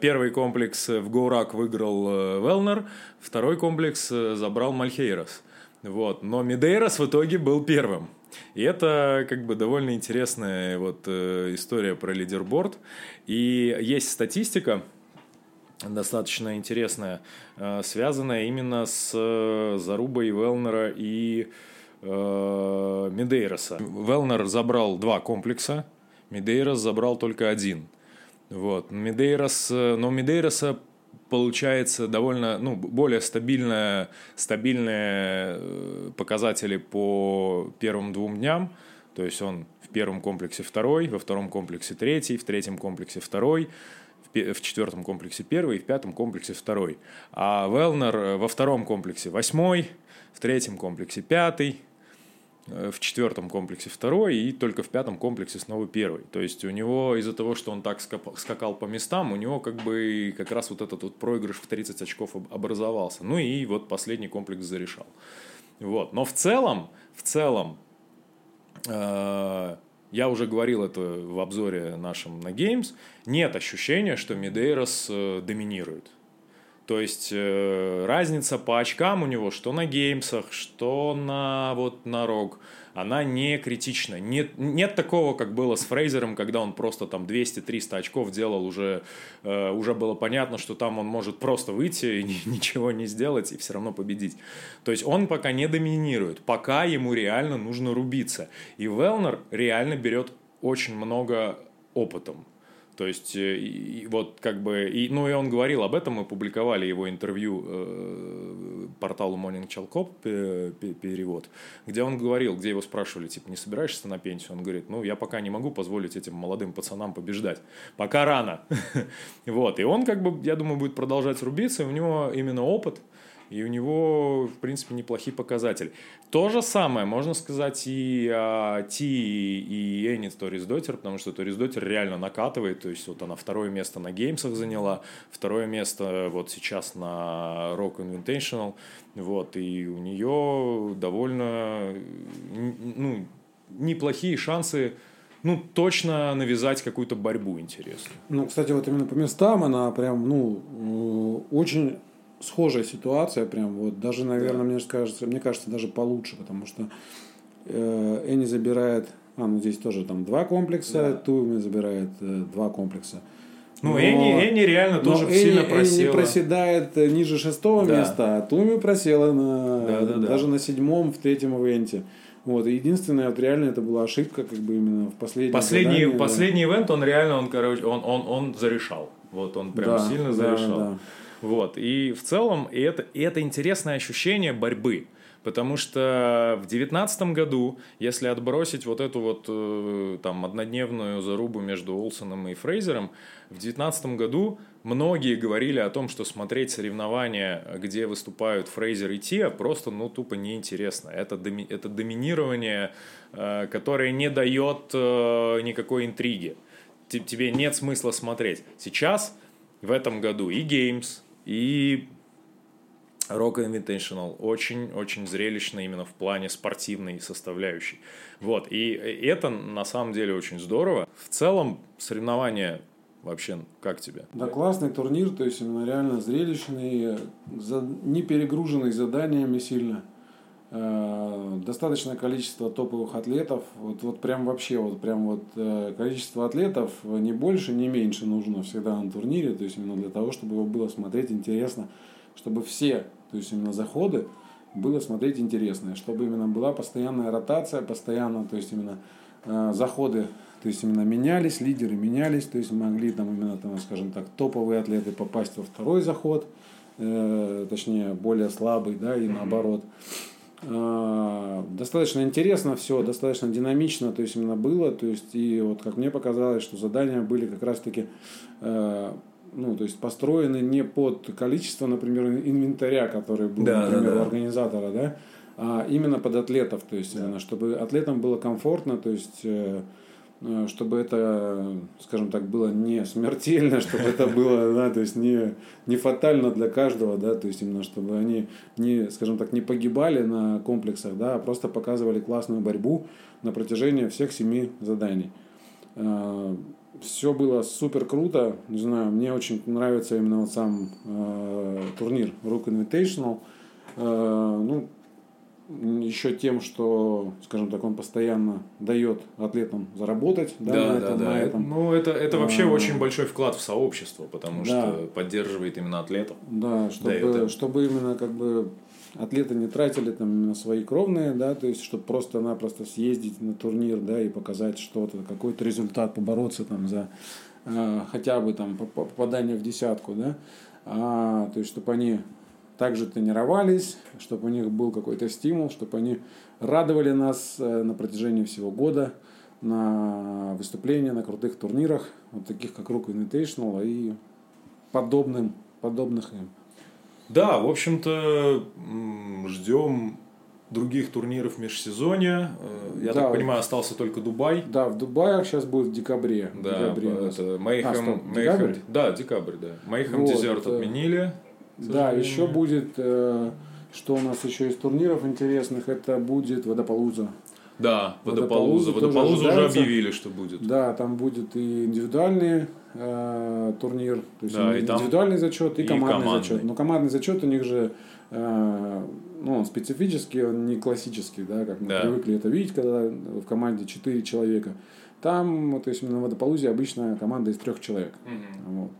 первый комплекс в Гоурак выиграл Велнер, второй комплекс забрал Мальхейрос. Вот. Но Медейрос в итоге был первым. И это как бы довольно интересная вот история про лидерборд. И есть статистика, достаточно интересная, связанная именно с Зарубой Велнера и э, Медейроса. Велнер забрал два комплекса, Медейрос забрал только один. Вот. Медейрос, э, но Медейроса получается довольно, ну, более стабильная, стабильные э, показатели по первым двум дням. То есть он в первом комплексе второй, во втором комплексе третий, в третьем комплексе второй, в четвертом комплексе первый, в пятом комплексе второй. А Велнер э, во втором комплексе восьмой, в третьем комплексе пятый, в четвертом комплексе второй и только в пятом комплексе снова первый. То есть у него из-за того, что он так скакал по местам, у него как бы как раз вот этот вот проигрыш в 30 очков образовался. Ну и вот последний комплекс зарешал. Вот. Но в целом, в целом, э, я уже говорил это в обзоре нашем на Games, нет ощущения, что Медейрос э, доминирует. То есть э, разница по очкам у него, что на геймсах, что на вот на рог, она не критична. Нет, нет такого, как было с Фрейзером, когда он просто там 200-300 очков делал, уже, э, уже было понятно, что там он может просто выйти и ничего не сделать и все равно победить. То есть он пока не доминирует, пока ему реально нужно рубиться. И Велнер реально берет очень много опытом. То есть, э, и, вот как бы, и, ну и он говорил об этом, мы публиковали его интервью э, порталу Morning Chalkop, перевод, где он говорил, где его спрашивали, типа, не собираешься на пенсию? Он говорит, ну я пока не могу позволить этим молодым пацанам побеждать, пока рано. вот, и он как бы, я думаю, будет продолжать рубиться, у него именно опыт, и у него, в принципе, неплохие показатели. То же самое можно сказать и о Ти и Энни Торис Дотер, потому что Торис Дотер реально накатывает, то есть вот она второе место на геймсах заняла, второе место вот сейчас на Rock Invitational, вот, и у нее довольно, ну, неплохие шансы ну, точно навязать какую-то борьбу интересную. Ну, кстати, вот именно по местам она прям, ну, очень схожая ситуация, прям вот, даже, наверное, да. мне кажется, мне кажется, даже получше, потому что э, Энни забирает, а, ну здесь тоже там два комплекса, да. Туми забирает э, два комплекса. Ну, но, Энни, Энни реально тоже Энни, сильно просела. Энни проседает э, ниже шестого да. места, а Туми просела на, да, да, да. даже на седьмом в третьем ивенте. Вот, единственное, вот реально это была ошибка, как бы именно в последнем Последний, задании, последний да. ивент, он реально, он, короче, он, он, он зарешал. Вот он прям да, сильно зарешал. Да, да. Вот. И в целом и это, и это интересное ощущение борьбы. Потому что в девятнадцатом году, если отбросить вот эту вот э, там однодневную зарубу между Олсоном и Фрейзером, в девятнадцатом году многие говорили о том, что смотреть соревнования, где выступают Фрейзер и Тиа, просто ну тупо неинтересно. Это, доми, это доминирование, э, которое не дает э, никакой интриги. Тебе нет смысла смотреть. Сейчас в этом году и Games, и Rock Invitational очень-очень зрелищно именно в плане спортивной составляющей. Вот, и это на самом деле очень здорово. В целом соревнования вообще как тебе? Да, классный турнир, то есть именно реально зрелищный, не перегруженный заданиями сильно. Э, достаточное количество топовых атлетов. Вот, вот прям вообще, вот прям вот э, количество атлетов не больше, не меньше нужно всегда на турнире. То есть именно для того, чтобы его было смотреть интересно, чтобы все, то есть именно заходы было смотреть интересно, чтобы именно была постоянная ротация, постоянно, то есть именно э, заходы То есть именно менялись, лидеры менялись, то есть могли там именно, там, скажем так, топовые атлеты попасть во второй заход, э, точнее, более слабый, да, и наоборот. Э, достаточно интересно все, достаточно динамично, то есть именно было, то есть и вот как мне показалось, что задания были как раз-таки э, ну, то есть построены не под количество, например, инвентаря, который был, да, например, да, да. у организатора, да, а именно под атлетов, то есть да. именно, чтобы атлетам было комфортно, то есть э, э, чтобы это, скажем так, было не смертельно, чтобы это было, да, то есть не, не фатально для каждого, да, то есть именно, чтобы они не, скажем так, не погибали на комплексах, да, а просто показывали классную борьбу на протяжении всех семи заданий. Э, Все было супер круто, не знаю, мне очень нравится именно вот сам э, турнир Rook Invitational. Э, ну, еще тем, что, скажем так, он постоянно дает атлетам заработать да, да, на этом, да, да. На этом. Ну, это, это вообще а, очень большой вклад в сообщество, потому да. что поддерживает именно атлетов. Да, чтобы, чтобы именно как бы атлеты не тратили там именно свои кровные, да, то есть, чтобы просто-напросто съездить на турнир, да, и показать что-то, какой-то результат, побороться там за э, хотя бы там попадание в десятку, да, а, то есть, чтобы они также тренировались, чтобы у них был какой-то стимул, чтобы они радовали нас э, на протяжении всего года на выступления, на крутых турнирах, вот таких как Rook Invitational и подобным, подобных им. Да, в общем-то, ждем других турниров межсезонья. Э, я да. так понимаю, остался только Дубай. Да, в Дубае сейчас будет в декабре. Да, декабре это Мейхем, а, стоп, Мейхем, да, декабрь, да. Мейхем вот, Дезерт э, отменили. Да, еще будет, э, что у нас еще из турниров интересных, это будет Водополуза. Да, Водополуза. Водополуза уже объявили, что будет. Да, там будет и индивидуальный э, турнир, то есть да, индивидуальный там... зачет и, и командный, командный зачет. Но командный зачет у них же э, ну, он специфический, он не классический, да, как мы да. привыкли это видеть, когда в команде 4 человека. Там, то есть на водополузе обычно команда из трех человек. Угу. Вот.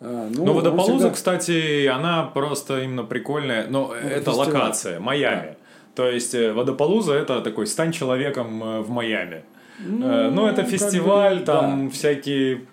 А, ну, но водополуза, всегда... кстати, она просто именно прикольная. Но ну, это локация, Майами. Да. То есть э, водополуза это такой стань человеком э, в Майами. Ну, э, ну, это фестиваль, бы, там да. всякие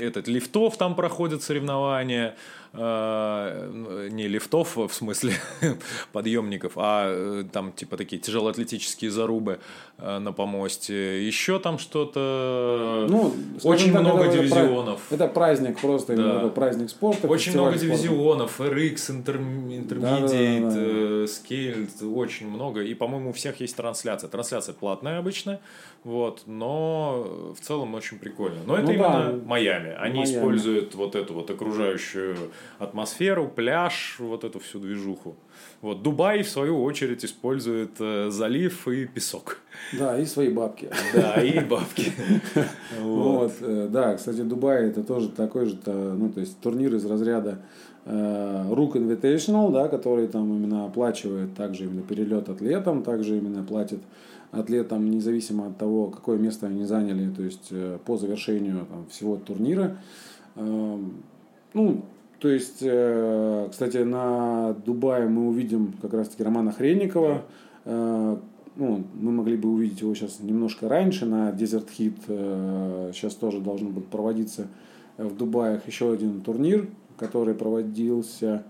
этот лифтов там проходят соревнования. Э, не лифтов, в смысле подъемников, а э, там типа такие тяжелоатлетические зарубы э, на помосте. Еще там что-то... Ну, очень так, много это дивизионов. Это праздник просто, да. именно праздник спорта. Очень много спорта. дивизионов, RX, Intermediate, да, да, да, да. Scale, очень много. И, по-моему, у всех есть трансляция. Трансляция платная обычно, вот, но в целом очень прикольно. Но это ну, именно да. Майами. Они Майами. используют вот эту вот окружающую атмосферу, пляж, вот эту всю движуху. Вот Дубай, в свою очередь, использует э, залив и песок. Да, и свои бабки. Да, и бабки. Вот, э, да, кстати, Дубай это тоже такой же, ну, то есть турнир из разряда э, Rook Invitational, да, который там именно оплачивает также именно перелет атлетам, также именно платит атлетам независимо от того, какое место они заняли, то есть э, по завершению там, всего турнира. Эм, ну, то есть, э, кстати, на Дубае мы увидим как раз-таки Романа Хренникова. Э, ну, мы могли бы увидеть его сейчас немножко раньше на Desert Hit. Э, сейчас тоже должен будет проводиться в Дубаях еще один турнир, который проводился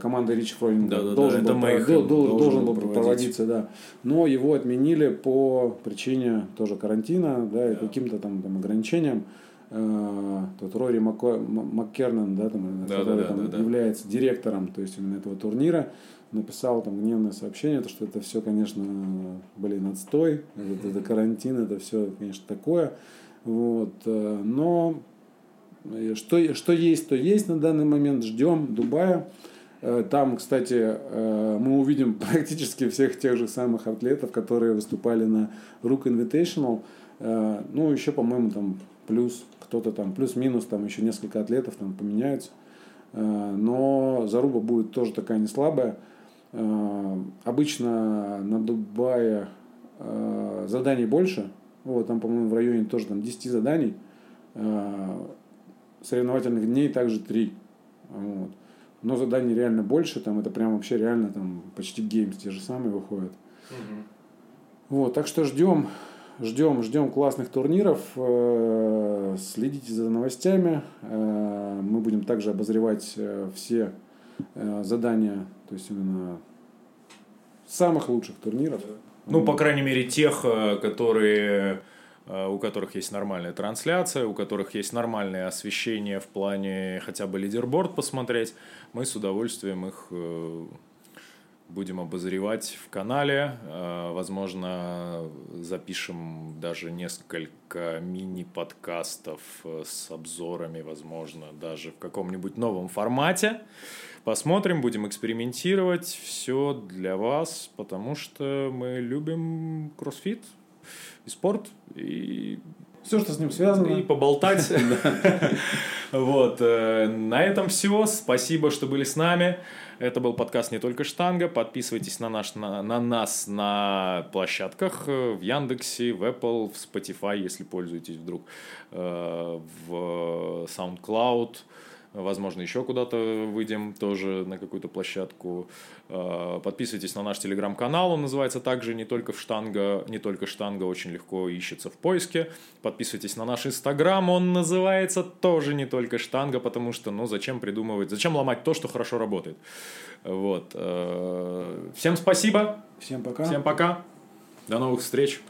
командой Ричи Фройнинга. Да, да, должен, да, был, это должен, должен, должен был проводиться, проводиться, да. Но его отменили по причине тоже карантина, да, и каким-то там, там ограничениям. Э, тот Рори Маккернан, да, там, да, который да, там, да, является директором то есть именно этого турнира, написал там гневное сообщение, то, что это все, конечно, блин, отстой, это, это карантин, это все, конечно, такое. Вот, э, но э, что, что есть, то есть на данный момент. Ждем Дубая. Там, кстати, мы увидим практически всех тех же самых атлетов, которые выступали на Rook Invitational. Ну, еще, по-моему, там плюс кто-то там плюс-минус, там еще несколько атлетов там поменяются. Э, но заруба будет тоже такая не слабая. Э, обычно на Дубае э, заданий больше. Вот, там, по-моему, в районе тоже там 10 заданий. Соревновательных дней также 3. Вот. Но заданий реально больше, там это прям вообще реально там почти геймс те же самые выходят. Угу. Вот, так что ждем Ждем, ждем классных турниров. Э, следите за новостями. Э, мы будем также обозревать э, все задания, то есть именно самых лучших турниров. Ну, по крайней мере, тех, которые у которых есть нормальная трансляция, у которых есть нормальное освещение в плане хотя бы лидерборд посмотреть, мы с удовольствием их будем обозревать в канале. Э, возможно, запишем даже несколько мини-подкастов э, с обзорами, возможно, даже в каком-нибудь новом формате. Посмотрим, будем экспериментировать. Все для вас, потому что мы любим кроссфит и спорт, и все, что с ним связано. И поболтать. Вот. Э, на этом все. Спасибо, что были с нами. Это был подкаст «Не только штанга». Подписывайтесь на, наш, на, на нас на площадках э, в Яндексе, в Apple, в Spotify, если пользуетесь вдруг, э, в SoundCloud, Возможно, еще куда-то выйдем тоже на какую-то площадку. А, подписывайтесь на наш телеграм-канал, он называется также не только в штанга, не только штанга, очень легко ищется в поиске. Подписывайтесь на наш инстаграм, он называется тоже не только штанга, потому что, ну, зачем придумывать, зачем ломать то, что хорошо работает. Вот. Э, всем спасибо. Всем пока. Всем пока. До новых встреч.